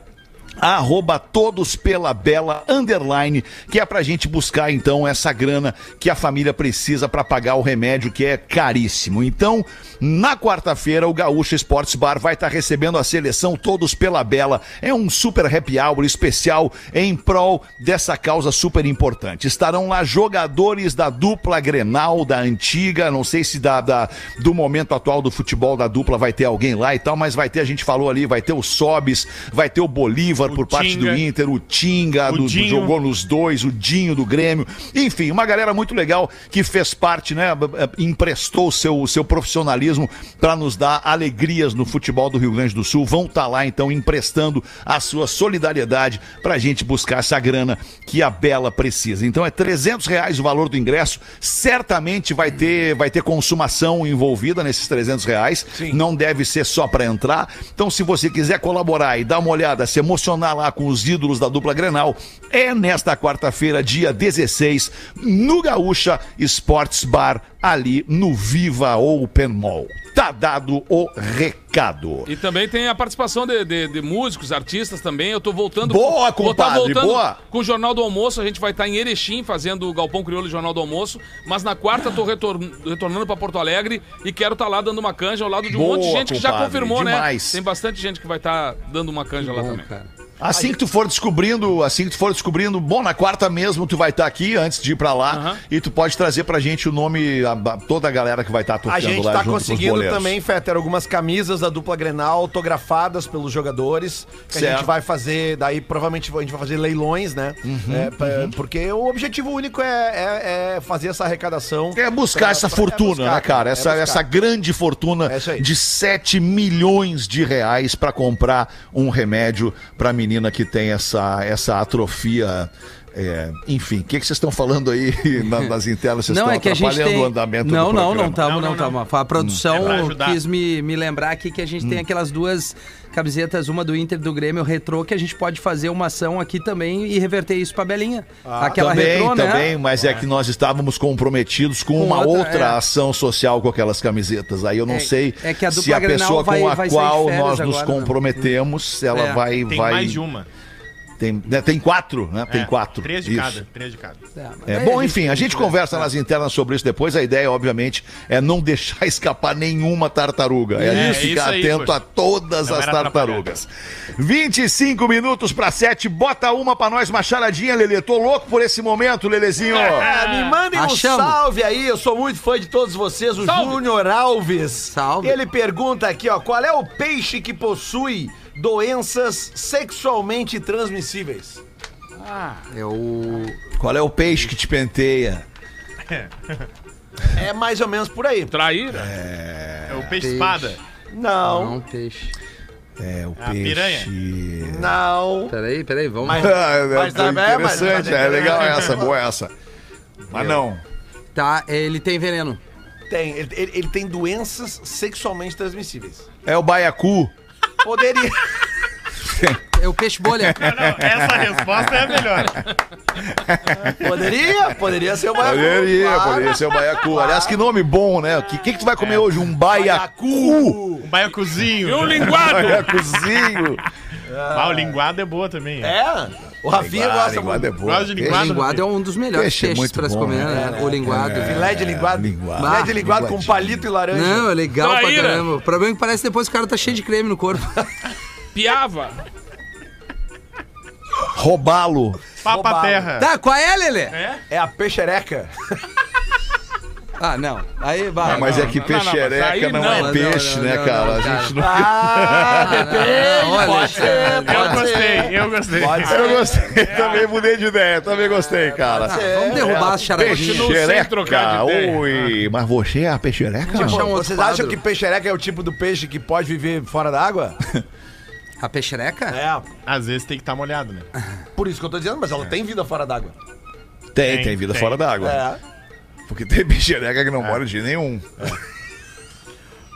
arroba todos pela bela underline, que é pra gente buscar então essa grana que a família precisa pra pagar o remédio que é caríssimo. Então, na quarta-feira o Gaúcho Sports Bar vai estar recebendo a seleção todos pela bela. É um super happy hour especial em prol dessa causa super importante. Estarão lá jogadores da dupla Grenal, da antiga, não sei se da, da- do momento atual do futebol da dupla vai ter alguém lá e tal, mas vai ter, a gente falou ali, vai ter o Sobis, vai ter o Bolívar por parte do. Inter, o Tinga, O do, do- jogou nos dois, o Dinho do Grêmio. Enfim, uma galera muito legal que fez parte, né? Emprestou o seu, seu profissionalismo para nos dar alegrias no futebol do Rio Grande do Sul. Vão estar lá, então, emprestando a sua solidariedade pra gente buscar essa grana que a Bela precisa. Então é 300 reais o valor do ingresso. Certamente vai ter, vai ter consumação envolvida nesses 300 reais. Não deve ser só para entrar. Então, se você quiser colaborar e dar uma olhada, se emocionar lá com os ídolos da dupla Grenal, é nesta quarta-feira, dia 16, no Gaúcha Sports Bar, ali no Viva Open Mall. Tá dado o recado. E também tem a participação de, de- de músicos, artistas também. Eu tô voltando. Boa, vou tá compadre, voltando boa. Com o Jornal do Almoço, a gente vai estar em Erechim fazendo o Galpão Crioulo e Jornal do Almoço. Mas na quarta eu tô retor- retornando pra Porto Alegre e quero estar lá dando uma canja ao lado de um Boa, monte de gente que já compadre, confirmou, demais. né? Tem bastante gente que vai estar dando uma canja lá Bom, também. cara. Assim que tu for descobrindo, assim que tu for descobrindo, bom, na quarta mesmo tu vai estar aqui antes de ir pra lá Aham. e tu pode trazer pra gente o nome, a- a- toda a galera que vai estar tocando A gente lá tá conseguindo também, Fetter, algumas camisas da dupla Grenal autografadas pelos jogadores. Que a Certo. gente vai fazer, daí provavelmente a gente vai fazer leilões, né? Uhum, É, pra- Porque o objetivo único é, é- é fazer essa arrecadação. É buscar pra- essa pra- fortuna, é buscar, né, cara? é Essa, essa grande fortuna É aí. de 7 milhões de reais pra comprar um remédio pra menina que tem essa, essa atrofia. é, enfim, o que, que vocês estão falando aí na- nas internas? Vocês Não, estão é que a gente atrapalhando tem... o andamento não, do não, programa. não estamos, Não, não não, estamos. A produção É pra ajudar. quis me, me lembrar aqui que a gente tem Hum. aquelas duas camisetas, uma do Inter do Grêmio retrô, que a gente pode fazer uma ação aqui também e reverter isso pra Belinha. Aquela também, retrô, também, né? mas é. que nós estávamos comprometidos com, Com uma outra, outra, é. ação social com aquelas camisetas. Aí eu não É- sei é que a se dupla a pessoa vai- com a qual nós nos agora, né? comprometemos, ela É. vai. Tem vai mais de uma. Tem, né, tem quatro, né? Tem É, quatro. Três de Isso. cada. Três de cada. É, É, bom, enfim, a gente conversa é. nas internas sobre isso depois. A ideia, obviamente, é não deixar escapar nenhuma tartaruga. É, É, a gente ficar isso aí, atento poxa. a todas Não as tartarugas. 25 minutos para sete. Bota uma pra nós, uma charadinha, Lelê. Tô louco por esse momento, Lelezinho. É, me mandem um Achamos. salve aí, eu sou muito fã de todos vocês, o Salve. Júnior Alves. Salve. Ele pergunta aqui, ó, qual é o peixe que possui doenças sexualmente transmissíveis? É o... Qual é o peixe que te penteia? É mais ou menos por aí. Traíra. É o peixe espada. Não, Não, peixe. É o A peixe. piranha. não. Peraí, peraí, vamos... Mas- Ah, é, Mas é interessante, mas- é legal essa, boa essa. Mas não. Tá, ele tem veneno. Tem, ele, ele- ele tem doenças sexualmente transmissíveis. É o baiacu. Poderia. É o peixe bolha. Não, essa resposta é a melhor. Poderia, poderia ser uma. Poderia, Claro. poderia ser o baiacu. Aliás, que nome bom, né? O que, que, que tu vai comer hoje? Um baiacu. Um baiacuzinho. E um linguado. Baiacuzinho. Ah, o linguado é boa também. É? O Rafinha gosta linguada muito. é boa. Gosta de O linguada. linguado é um dos melhores Peixe é peixes muito pra se bom, comer, né? né? O linguado. Filé de linguado. linguado. Filé de linguado com palito e laranja. Não, é legal Traíra. pra caramba. O problema é que parece que depois o cara tá cheio de creme no corpo. Piava. Roubá-lo. Papa Roubado. terra. tá, qual é, Lelê? É a peixereca. Ah, não. Aí, vai. Mas é que não, não, não, peixereca não, não, é não, peixe, não, né, não, cara? não, a gente não. Ah, olha, pode ser, Eu gostei, eu gostei. Pode ser. Eu gostei, também mudei de ideia, também gostei, cara. Vamos derrubar as charadinhas. Ideia. Oi, mas você é a peixereca? Outro Vocês quadro. acham que peixereca é o tipo do peixe que pode viver fora da água? A peixereca? É, Às vezes tem que estar molhado, né? por isso que eu tô dizendo, mas ela tem vida fora d'água. Tem, Tem, tem vida tem. fora d'água. É. Porque tem peixereca que não mora de nenhum.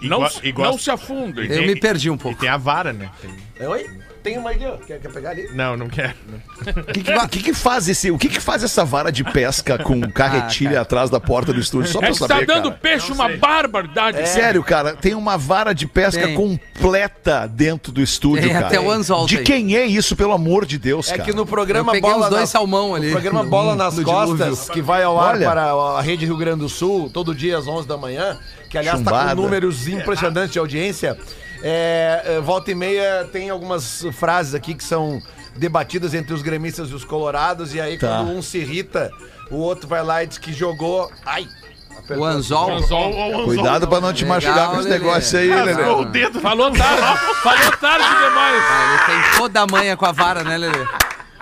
E Não, não se afundem. Eu me perdi um E pouco. tem a vara, né? Tem- É, Oi? Tem uma aqui, ó. Quer, quer pegar ali? Não, não quero. O que, que, que que faz esse, o que, que faz essa vara de pesca com carretilha atrás da porta do estúdio? Só É pra que tá saber, dando cara. peixe uma barbaridade. Sério, cara, tem uma vara de pesca Tem. completa dentro do estúdio, Tem cara. até o anzol De quem é isso, pelo amor de Deus, É cara? que no programa Eu Bola uns dois nas- salmão ali. O programa no- Bola nas no Costas, dilúvio. que vai ao ar Olha. para a Rede Rio Grande do Sul, todo dia às 11 da manhã, que aliás está com números impressionantes de audiência. É, é, volta e meia tem algumas frases aqui que são debatidas entre os gremistas e os colorados, e aí Tá. quando um se irrita, o outro vai lá e diz que jogou. Ai! apertou O anzol. Anzol. Cuidado pra não te Legal, machucar com esse Lelê. negócio aí, o Lelê. dedo. Falou tarde. Falou tarde demais. Ah, ele tem toda a manha com a vara, né, Lelê?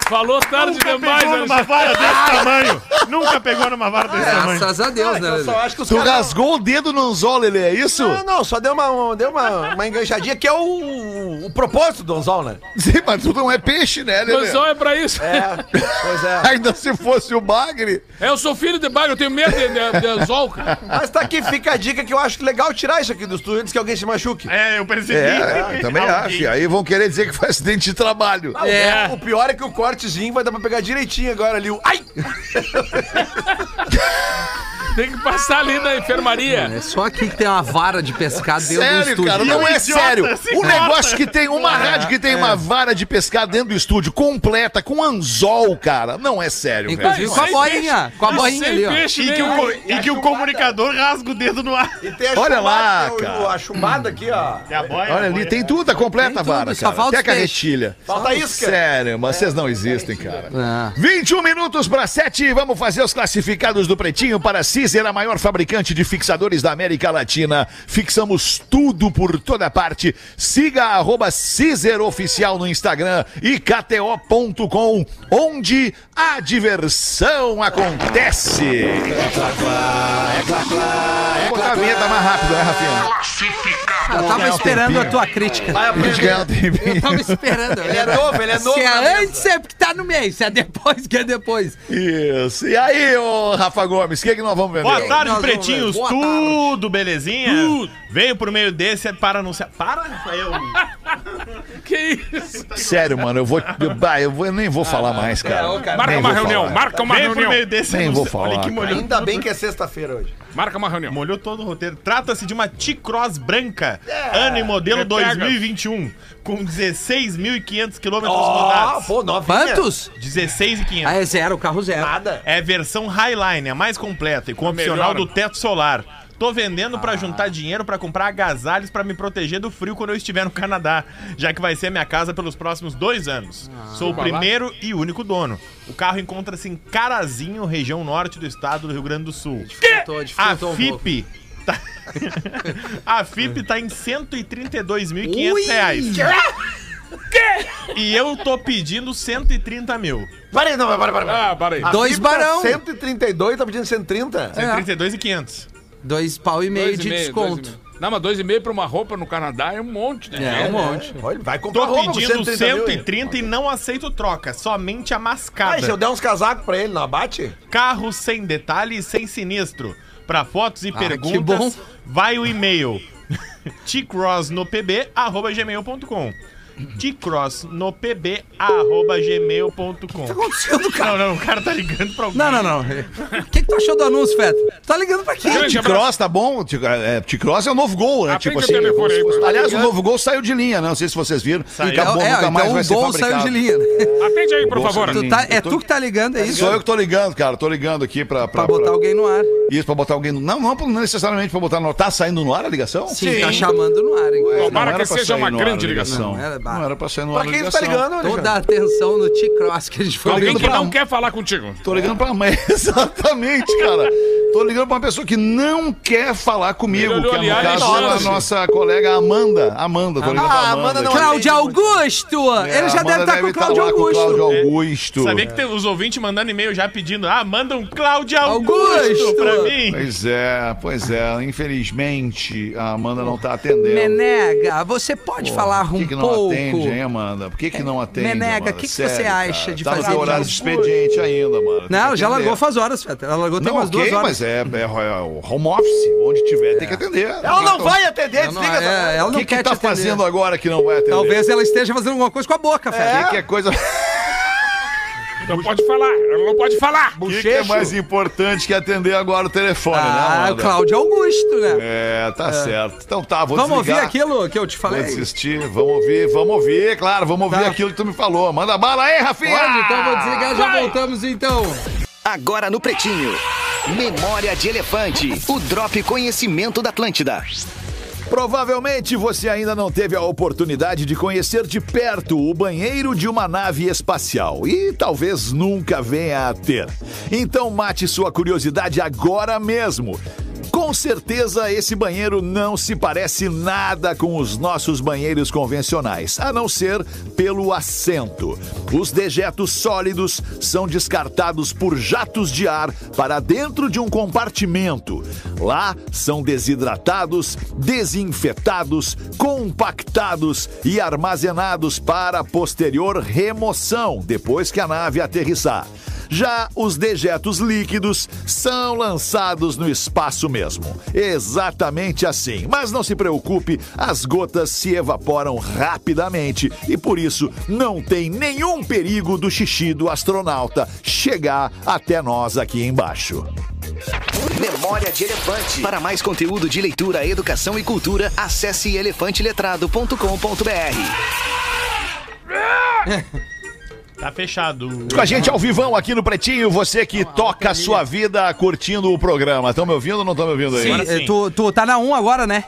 Falou tarde Nunca demais. pegou numa vara desse tamanho. Nunca pegou numa vara desse tamanho. Graças a Deus, Cara, né, eu Lelê? só acho que os Tu caras- rasgou o dedo no anzol, Lelê, é isso? Não, não, só deu uma, deu uma, uma enganchadinha, que é o, o propósito do anzol, né? Sim, mas tu não é peixe, né, Lelê? Anzol é pra isso. É, pois é. Ainda se fosse o bagre. É, eu sou filho de bagre, eu tenho medo de, de, de anzol, cara. Mas tá aqui, fica a dica que eu acho legal tirar isso aqui do estúdio antes que alguém se machuque. É, eu percebi. É, é, também acho. Aí vão querer dizer que foi acidente de trabalho. É. O pior é que o cortezinho vai dar pra pegar direitinho agora ali. O... Ai! Tem que passar ali na enfermaria. É só aqui que tem uma vara de pescar dentro do Sério, estúdio. cara, não é idiota, sério. Um nota. negócio que tem uma rádio que tem uma vara de pescar dentro do estúdio completa, com anzol, cara. Não é sério, velho. Inclusive com a boinha. Com a boinha ali, ó. peixe E que, o, e que o comunicador rasga o dedo no ar. E tem a Olha lá, o- cara. a chumbada aqui, ó. É a boia, Olha a ali, boia. tem tudo, tá completa Tem a vara, cara. falta Até a carretilha. Falta isca. Sério, mas vocês não existem, cara. Ah. 21 minutos para 7, vamos fazer os classificados do Pretinho para a Cizer, a maior fabricante de fixadores da América Latina. Fixamos tudo por toda parte. Siga arroba Cizer Oficial no Instagram e KTO.com, onde a diversão acontece. Vamos botar a vinheta mais rápido, né, Rafinha? Eu tava esperando a tua crítica. Vai A aprender. Eu tava esperando. Ele é novo, ele é novo. Se na é antes, é porque tá no meio. Se é depois, que é depois. Isso. E aí, ô Rafa Gomes, o que, que nós vamos Boa tarde, pretinhos. Boa Tudo belezinha? Veio por meio desse para anunciar. Para, eu. Que isso? Sério, mano, eu vou. Eu, eu, vou- eu nem vou falar mais, cara. ô, cara, Marca Nem uma reunião, falar. marca uma Veio por reunião. meio desse Nem anúncio. vou falar. Ainda bem que é sexta-feira hoje. Marca uma reunião. Molhou todo o roteiro. Trata-se de uma T-Cross branca, ano e modelo É pega. 2021, com 16.500 quilômetros Ó, rodados. pô, novinha. Quantos? 16.500. Ah, é zero, carro zero. Nada. É versão Highline, a mais completa e com opcional melhor. do teto solar. Tô vendendo Ah. pra juntar dinheiro pra comprar agasalhos pra me proteger do frio quando eu estiver no Canadá, já que vai ser minha casa pelos próximos dois anos. Ah. Sou o primeiro e único dono. O carro encontra-se em Carazinho, região norte do estado do Rio Grande do Sul. Dificultou, A dificultou um pouco. FIP tá... A FIP tá em 132.500 Ui! reais. E eu tô pedindo 130 mil. Para aí, não, para, para, para. Ah, para aí. A Dois FIP tá barão. 132, tá pedindo 130? 132.500. Dois pau e meio Dois de e meio, desconto. dois e meio. Não, mas dois e meio pra uma roupa no Canadá é um monte, né? É, um monte. Olha, vai comprar Tô roupa por pedindo 130 mil, hein? 130 e não aceito troca, somente a Ah, mascada. e se eu der uns casacos pra ele, não abate? Carro sem detalhe e sem sinistro. Pra fotos e Ah, perguntas, vai o e-mail tcross no pb arroba gmail.com. pb arroba gmail.com. acontecendo, cara? Não, não, o cara tá ligando pra alguém. Não, não, não. O que, que tu achou do anúncio, Feta? Tu tá ligando pra quem? T-Cross, tá bom? É, T-Cross é o novo gol, né? Tipo o assim. telefone aí, por aliás, o novo gol saiu de linha, né? Não sei se vocês viram. Acabou, é, nunca então mais vai o gol saiu de linha. né? Atende aí, por favor. Tu tá- é tô- tu que tá ligando, é isso? Sou eu que tô ligando, cara. Tô ligando aqui pra. Pra botar alguém no ar. Isso, pra botar alguém no. Não, não, não necessariamente pra botar no ar. Tá saindo no ar a ligação? Sim, tá chamando no ar, hein? Tomara que pra seja uma grande ligação. Não, era- Não era pra sair no ar Pra quem tá ligando, Toda a Alexandre? atenção no T-Cross que a gente foi Alguém que pra- não quer falar contigo. Tô ligando pra mãe. Exatamente, cara. Tô ligando pra uma pessoa que não quer falar comigo, que é no caso a nossa colega Amanda. Amanda, tô ligando pra Ah, Amanda. Amanda não. Cláudio Augusto! É, Ele já a deve Amanda estar com o tá Cláudio Augusto. Cláudio Augusto. Sabia que tem os ouvintes mandando e-mail já pedindo, ah, manda um Cláudio Augusto, Augusto. pra mim. Pois é, pois é. Infelizmente, a Amanda não tá atendendo. Menega, você pode falar Por um que, que não pouco? atende, hein, Amanda? Por que, que não atende? Menega, Amanda? o que que Sério, você acha cara. de tá no fazer teu horário isso? de expediente ainda, mano. Não, já largou faz horas, Feta. Ela largou tem Não, umas duas horas. É, é, é o home office. Onde tiver, tem que atender. Ela não vai atender, Ela não, desliga essa é, ela O não que, quer que te tá atender. fazendo agora que não vai atender? Talvez ela esteja fazendo alguma coisa com a boca. O que, que é coisa. Não pode falar, ela não pode falar. O que, que é mais importante que atender agora o telefone, né, Ah, Amanda? Cláudio Augusto, né? É, tá certo. Então tá, vou Vamos desligar. ouvir aquilo que eu te Vou falei? desistir, vamos ouvir, vamos ouvir, claro, vamos ouvir Tá. aquilo que tu me falou. Manda bala aí, Rafinha! Pode, então vou desligar, já voltamos então. Agora no Pretinho. Memória de Elefante. O Drop Conhecimento da Atlântida. Provavelmente você ainda não teve a oportunidade de conhecer de perto o banheiro de uma nave espacial e talvez nunca venha a ter. Então mate sua curiosidade agora mesmo. Com certeza esse banheiro não se parece nada com os nossos banheiros convencionais, a não ser pelo assento. Os dejetos sólidos são descartados por jatos de ar para dentro de um compartimento. Lá são desidratados, desinfetados, compactados e armazenados para posterior remoção depois que a nave aterrissar. Já os dejetos líquidos são lançados no espaço mesmo. Exatamente assim. Mas não se preocupe, as gotas se evaporam rapidamente e por isso não tem nenhum perigo do xixi do astronauta chegar até nós aqui embaixo. Memória de Elefante. Para mais conteúdo de leitura, educação e cultura, acesse elefanteletrado.com.br. Tá fechado. Com a gente ao vivão aqui no Pretinho, você que toca a sua vida curtindo o programa. Estão me ouvindo ou não estão me ouvindo aí? Sim, Agora sim. eh, tu, tu tá na 1 agora, né?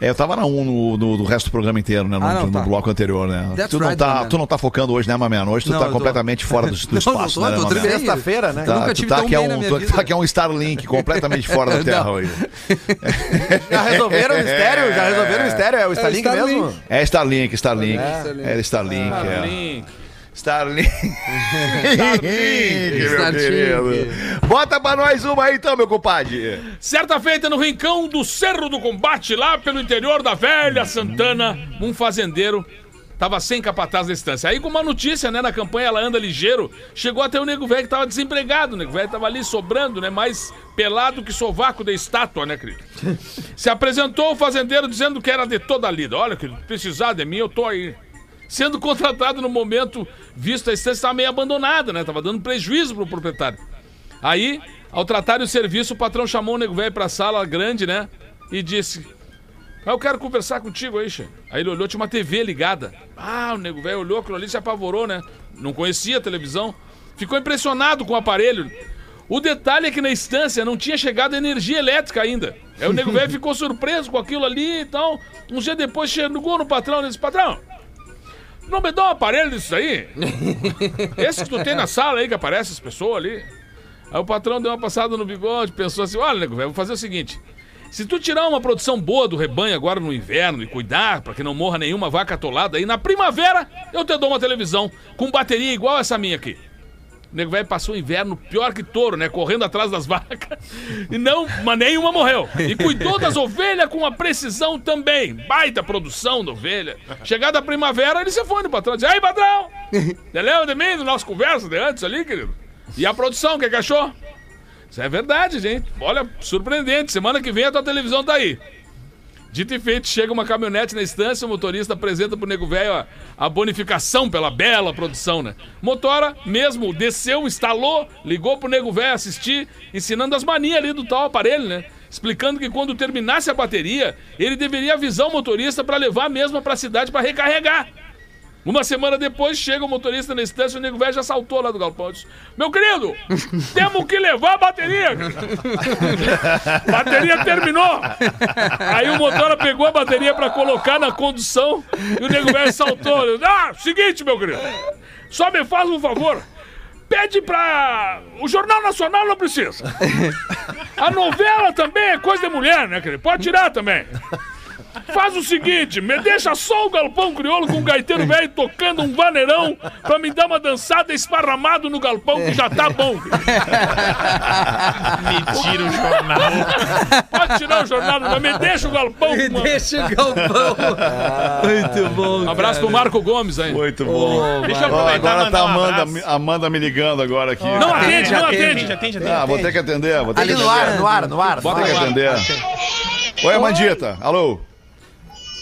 É, eu tava na 1 no, no- no resto do programa inteiro, né? No, Ah, não, no tá. bloco anterior, né? That's Tu não, right, tá, tu não tá focando hoje, né, Mamena? Hoje tu Não, tá eu tô. completamente fora do, do Não, não espaço, tô, né. Sexta-feira, né? Tá, Nunca tu tive tá tão que é um, minha tu vida. tá que é um Starlink completamente fora da Terra hoje. Já resolveram o mistério? Já resolveram o mistério? É o Starlink Starlink. mesmo? É Starlink, Starlink. Starlink. É Starlink, é. Link. Starlink. meu Starlink. querido. Bota pra nós uma aí então, meu compadre. Certa feita no rincão do Cerro do Combate, lá pelo interior da velha Santana, um fazendeiro tava sem capataz da estância. Aí com uma notícia, né, na campanha Ela Anda Ligeiro, chegou até o nego velho que tava desempregado. O nego velho tava ali sobrando, né, mais pelado que sovaco da estátua, né, querido? Se apresentou o fazendeiro dizendo que era de toda a lida. Olha, querido, precisar de mim, eu tô aí. Sendo contratado no momento, visto a estância estava meio abandonada, né? Tava dando prejuízo pro proprietário. Aí, ao tratar o serviço, o patrão chamou o nego velho pra sala grande, né? E disse: "Ah, Eu quero conversar contigo aí, che. Aí ele olhou, tinha uma TV ligada. Ah, o nego velho olhou aquilo ali, se apavorou, né? Não conhecia a televisão. Ficou impressionado com o aparelho. O detalhe é que na estância não tinha chegado energia elétrica ainda. Aí o nego velho ficou surpreso com aquilo ali e tal. Um dia depois chegou no patrão e disse: Patrão, não me dá um aparelho disso aí? Esse que tu tem na sala aí que aparece as pessoas ali. Aí o patrão deu uma passada no bigode, pensou assim: olha, nego, velho, vou fazer o seguinte. Se tu tirar uma produção boa do rebanho agora no inverno e cuidar para que não morra nenhuma vaca atolada, aí na primavera eu te dou uma televisão com bateria igual essa minha aqui. O nego velho passou o inverno pior que touro, né? Correndo atrás das vacas. E não, mas nenhuma morreu. E cuidou das ovelhas com uma precisão também. Baita produção da ovelha. Chegada a primavera, ele se foi no patrão. Disse, aí, patrão! Você lembra de mim, da nossa conversa de antes ali, querido? E a produção, o que que achou? Isso é verdade, gente. Olha, surpreendente. Semana que vem a tua televisão tá aí. Dito e feito, chega uma caminhonete na estância, o motorista apresenta pro nego velho a, a bonificação pela bela produção, né? Motora mesmo desceu, instalou, ligou pro nego velho assistir, ensinando as manias ali do tal aparelho, né? Explicando que quando terminasse a bateria, ele deveria avisar o motorista para levar a mesma pra cidade para recarregar. Uma semana depois, chega o motorista na estância e o nego velho já saltou lá do galpão. Disse, Meu querido, temos que levar a bateria. bateria terminou. Aí o motora pegou a bateria pra colocar na condução e o nego velho saltou. Ah, seguinte, meu querido. Só me faz um favor. Pede pra. O Jornal Nacional não precisa. A novela também é coisa de mulher, né, querido? Pode tirar também. Faz o seguinte, me deixa só o galpão crioulo com o gaiteiro velho tocando um vaneirão pra me dar uma dançada esparramado no galpão que já tá bom. Me tira o jornal. Pode tirar o jornal, mas me deixa o galpão. Me mano. deixa o galpão. Muito bom. Um abraço pro Marco Gomes aí. Muito bom. Deixa eu Ó, aproveitar agora e tá mandar um Amanda, abraço. Amanda me ligando agora aqui. Não atende, não Atende, atende. atende, atende. Ah, vou ter que atender, vou ter Ali que no atender. ar, no ar, no ar. Vou ter que atender. Oi, Amandita. Alô?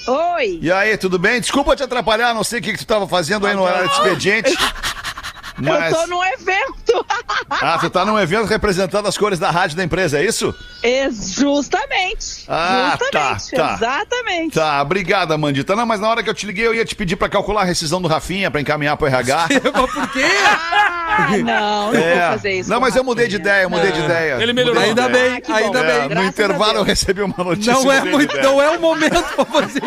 Oi, E aí, tudo bem? Desculpa te atrapalhar, não sei o que, que tu tava fazendo aí no horário de expediente. Mas... eu tô num evento. Ah, tu tá num evento representando as cores da rádio da empresa, é isso? Ex- Justamente. Ah, tá, Justamente. tá. Exatamente. Tá, obrigado, Amandita. Não, mas na hora que eu te liguei, eu ia te pedir pra calcular a rescisão do Rafinha, pra encaminhar pro RH. Mas por quê? Ah, não, não vou fazer isso. Não, mas eu mudei de ideia, eu mudei de ideia. Ele melhorou. Mudei de Ainda bem, Ah, ainda bom. bem. É, no Graças intervalo eu recebi uma notícia. Não é, de muito, não é o momento pra fazer isso.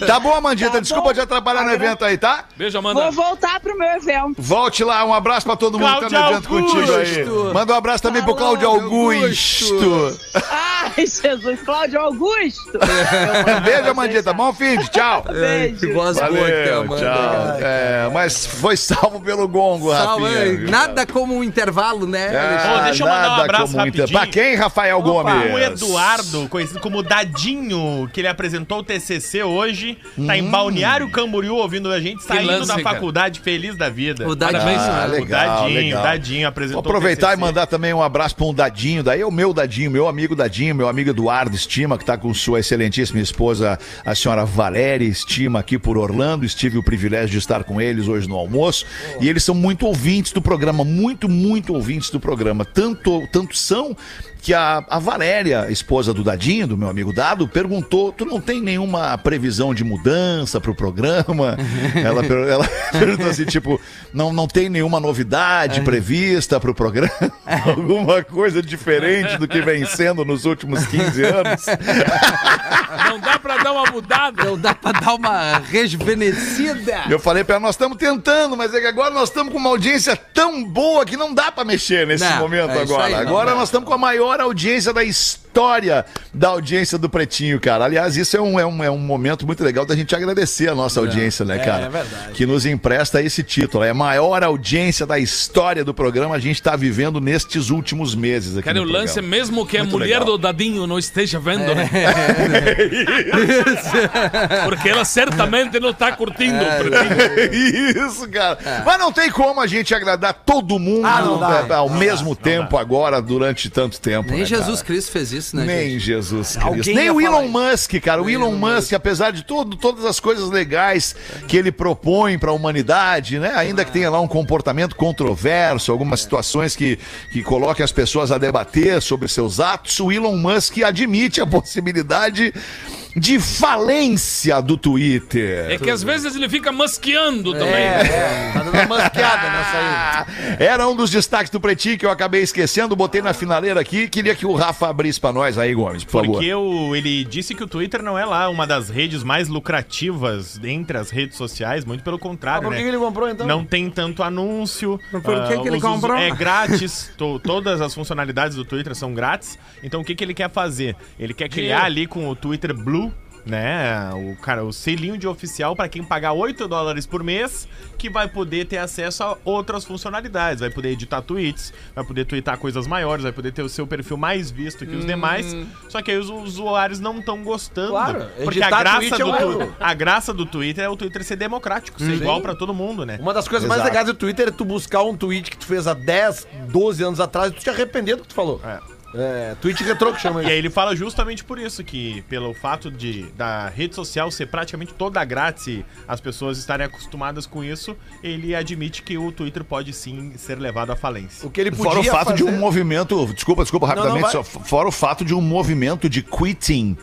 Tá bom, Amandita, Tá desculpa bom. te atrapalhar no evento aí, tá? Beijo, Amanda. Vou voltar pro meu evento. Volte lá, um abraço pra todo mundo que tá no evento contigo aí. Manda um abraço também pro Falou, Cláudio Augusto. Ai, Jesus, Cláudio Augusto. Beijo, Amandita. Bom fim de tchau. Beijo. Que voz boa que tem, Valeu, Amanda. tchau. É, mas foi salvo pelo gongo, Rafinha. hein? viu, Nada como um intervalo, né? cara? Alexandre? Ô, deixa eu mandar um abraço como inter- rapidinho. Pra quem, Rafael Gomes? O Eduardo, conhecido como Dadinho, que ele apresentou o TCC hoje, tá em Balneário Camboriú ouvindo a gente, saindo lance, da cara. faculdade feliz da vida. O Dadinho. Parabéns, Ah, legal, o Dadinho, legal. Dadinho Vou apresentou aproveitar o e mandar também um abraço para um Dadinho, daí é o meu Dadinho, meu amigo Dadinho, meu amigo Eduardo Estima, que está com sua excelentíssima esposa, a senhora Valéria Estima, aqui por Orlando. Estive o privilégio de estar com eles hoje no almoço. E eles são muito ouvintes do programa, muito, muito ouvintes do programa. Tanto, tanto são que a, a Valéria, esposa do Dadinho, do meu amigo Dado, perguntou: tu não tem nenhuma previsão de mudança pro programa? ela, ela perguntou assim, tipo, não, não tem nenhuma novidade prevista pro programa? Alguma coisa diferente do que vem sendo nos últimos 15 anos? Não dá pra dar uma mudada. Não dá pra dar uma rejuvenescida. Eu falei pra ela, nós estamos tentando, mas é que agora nós estamos com uma audiência tão boa que não dá pra mexer nesse Não, momento é agora. aí, não agora dá. nós estamos com a maior audiência da história da audiência do Pretinho, cara. Aliás, isso é um, é um, é um momento muito legal da gente agradecer a nossa audiência, né, cara? é verdade. Que nos empresta esse título. É a maior audiência da história do programa a gente está vivendo nestes últimos meses aqui Cara, no o lance é programa. mesmo que a Muito mulher legal. do Dadinho não esteja vendo, né? Porque ela certamente não tá curtindo o pretinho. Isso, cara. Mas não tem como a gente agradar todo mundo Ah, dá. né, ao mesmo tempo agora, durante tanto tempo. Nem né, Jesus cara? Cristo fez isso, né? Nem gente? Jesus Cristo. Alguém Nem o Elon Musk, cara. O Elon Musk, apesar de todo, todas as coisas legais que ele propõe para a humanidade, né? Ainda que tenha lá um comportamento controverso, algumas situações que, que coloquem as pessoas a debater sobre seus atos, o Elon Musk admite a possibilidade de falência do Twitter. É que às vezes ele fica masqueando também. É, tá dando uma masqueada nessa aí. Ah, Era um dos destaques do Pretinho que eu acabei esquecendo, botei na finaleira aqui. Queria que o Rafa abrisse pra nós aí, Gomes, por favor. Porque o, ele disse que o Twitter não é lá uma das redes mais lucrativas entre as redes sociais, muito pelo Ah, contrário, por que né? que ele comprou então? Não tem tanto anúncio. Por que que ele comprou? É grátis. to- todas as funcionalidades do Twitter são grátis. Então o que, que ele quer fazer? Ele quer criar ali com o Twitter Blue. Né, o cara, o selinho de oficial para quem pagar 8 dólares por mês, que vai poder ter acesso a outras funcionalidades, vai poder editar tweets, vai poder twittar coisas maiores, vai poder ter o seu perfil mais visto que os demais. Só que aí os usuários não estão gostando, Claro, porque a graça é do tu- erro. a graça do Twitter é o Twitter ser democrático, ser igual para todo mundo, né? Uma das coisas mais Exato. legais do Twitter é tu buscar um tweet que tu fez há 10, 12 anos atrás e tu te arrepender do que tu falou. É. É, tweet retrô que chama E aí ele fala justamente por isso, que pelo fato de da rede social ser praticamente toda grátis e as pessoas estarem acostumadas com isso, ele admite que o Twitter pode sim ser levado à falência. O que ele Fora o podia fato de um fazer- movimento. Desculpa, desculpa, Não, não, rapidamente. vai. só, fora o fato de um movimento de quitting.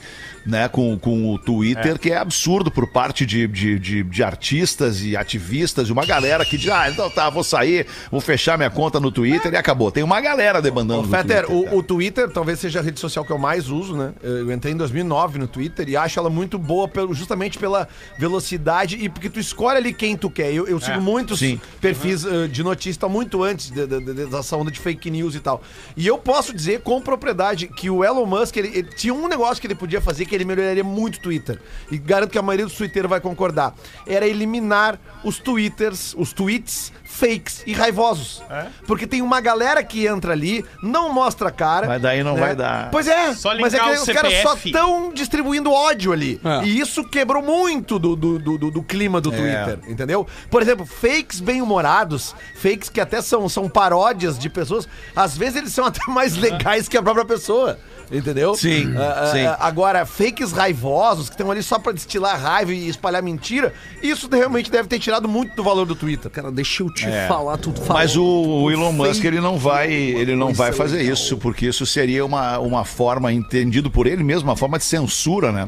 Né, com, com o Twitter, que é absurdo por parte de, de, de, de artistas e ativistas, e uma galera que diz: Ah, então tá, vou sair, vou fechar minha conta no Twitter e acabou. Tem uma galera demandando. Ô, no Fetter, Twitter, o, o Twitter talvez seja a rede social que eu mais uso, né? Eu entrei em 2009 no Twitter e acho ela muito boa pelo, justamente pela velocidade e porque tu escolhe ali quem tu quer. Eu, eu sigo muitos sim. perfis eh, de notícia muito antes de- de- de- dessa onda de fake news e tal. E eu posso dizer com propriedade que o Elon Musk, ele, ele tinha um negócio que ele podia fazer que ele melhoraria muito o Twitter. E garanto que a maioria dos twitteiros vai concordar. Era eliminar os twitters, os tweets fakes e raivosos. Porque tem uma galera que entra ali, não mostra a cara. Mas daí não né? vai dar. Pois é, Só mas é que o os caras só CPF. estão distribuindo ódio ali. É. E isso quebrou muito do, do, do, do- do clima do Twitter, entendeu? Por exemplo, fakes bem-humorados, fakes que até são, são paródias de pessoas, às vezes eles são até mais legais que a própria pessoa. Entendeu? Sim, Ah, ah, sim. ah, agora, fakes raivosos, que estão ali só pra destilar raiva e espalhar mentira, isso realmente deve ter tirado muito do valor do Twitter. Cara, deixa eu te É. falar, tu falou. Mas o, o Elon Musk ele não vai, ele não vai fazer isso, porque isso seria uma, uma forma, entendido por ele mesmo, uma forma de censura, né?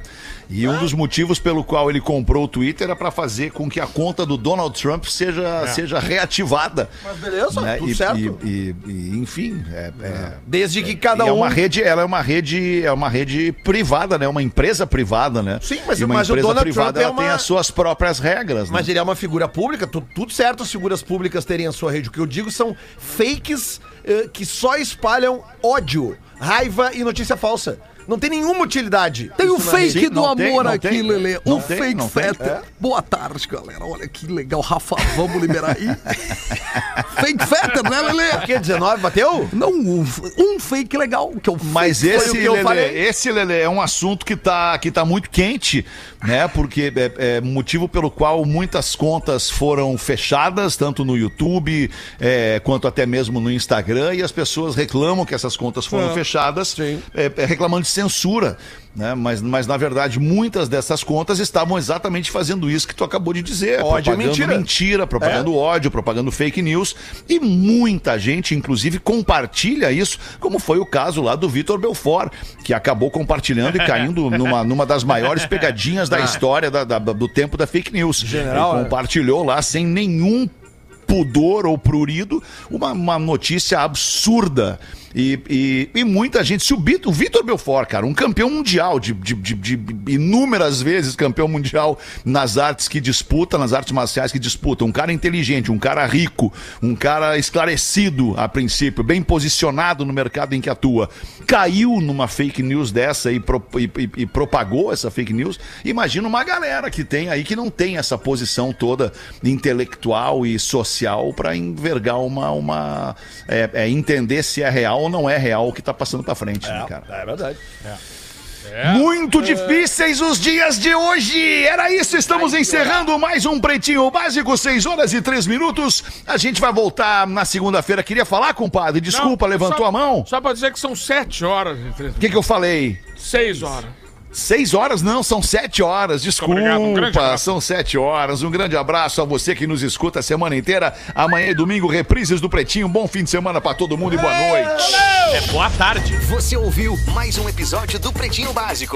E um dos motivos pelo qual ele comprou o Twitter era para fazer com que a conta do Donald Trump seja, seja reativada. Mas beleza, né? tudo e, certo. e- e- e, enfim, é, é- Desde que cada e é um. uma rede, ela é uma rede, é uma rede privada, né? Uma empresa privada, né? Sim, mas- e uma mas o empresa Donald privada Trump é ela tem uma- as suas próprias regras, né? Mas ele é uma figura pública, tu- tudo certo as figuras públicas terem a sua rede. O que eu digo são fakes eh, que só espalham ódio, raiva e notícia falsa. Não tem nenhuma utilidade. Tem o na fake do amor aqui. Não o fake fetter. É. Boa tarde, galera. Olha que legal. Rafa, vamos liberar aí. fake fetter, né, Lelê? O quê? 19 bateu? Não, um, fake legal, que é o Mas fake esse, que eu falei. esse Lelê, é um assunto que tá, que tá muito quente, né? Porque é, é motivo pelo qual muitas contas foram fechadas, tanto no YouTube é, quanto até mesmo no Instagram, e as pessoas reclamam que essas contas foram fechadas, é, é, reclamando de censura. Né? Mas, mas, na verdade, muitas dessas contas estavam exatamente fazendo isso que tu acabou de dizer. Ódio propagando mentira. mentira, propagando ódio, propagando fake news. E muita gente, inclusive, compartilha isso, como foi o caso lá do Vitor Belfort, que acabou compartilhando e caindo numa, numa das maiores pegadinhas da história da- da- do tempo da fake news. General, Ele é. compartilhou lá sem nenhum pudor ou prurido uma, uma notícia absurda. E, e, e muita gente, se o, Bit- o Vitor Belfort, cara, um campeão mundial, de, de, de- de inúmeras vezes campeão mundial nas artes que disputa, nas artes marciais que disputa, um cara inteligente, um cara rico, um cara esclarecido a princípio, bem posicionado no mercado em que atua, caiu numa fake news dessa e, pro- e- e propagou essa fake news. Imagina uma galera que tem aí que não tem essa posição toda intelectual e social para envergar uma. uma é, é, entender se é real ou não é real o que tá passando pra frente, né, cara? É verdade. Muito difíceis os dias de hoje. Era isso, estamos encerrando mais um Pretinho Básico, 6 horas e 3 minutos. A gente vai voltar na segunda-feira. Queria falar, compadre? Desculpa, Não, levantou só- a mão? Só pra dizer que são sete horas. O que, que eu falei? Seis horas. Seis horas? Não, são sete horas. Desculpa, obrigado, um grande abraço. são sete horas. Um grande abraço a você que nos escuta a semana inteira. Amanhã e domingo, reprises do Pretinho. Bom fim de semana pra todo mundo e boa noite. É boa tarde. Você ouviu mais um episódio do Pretinho Básico.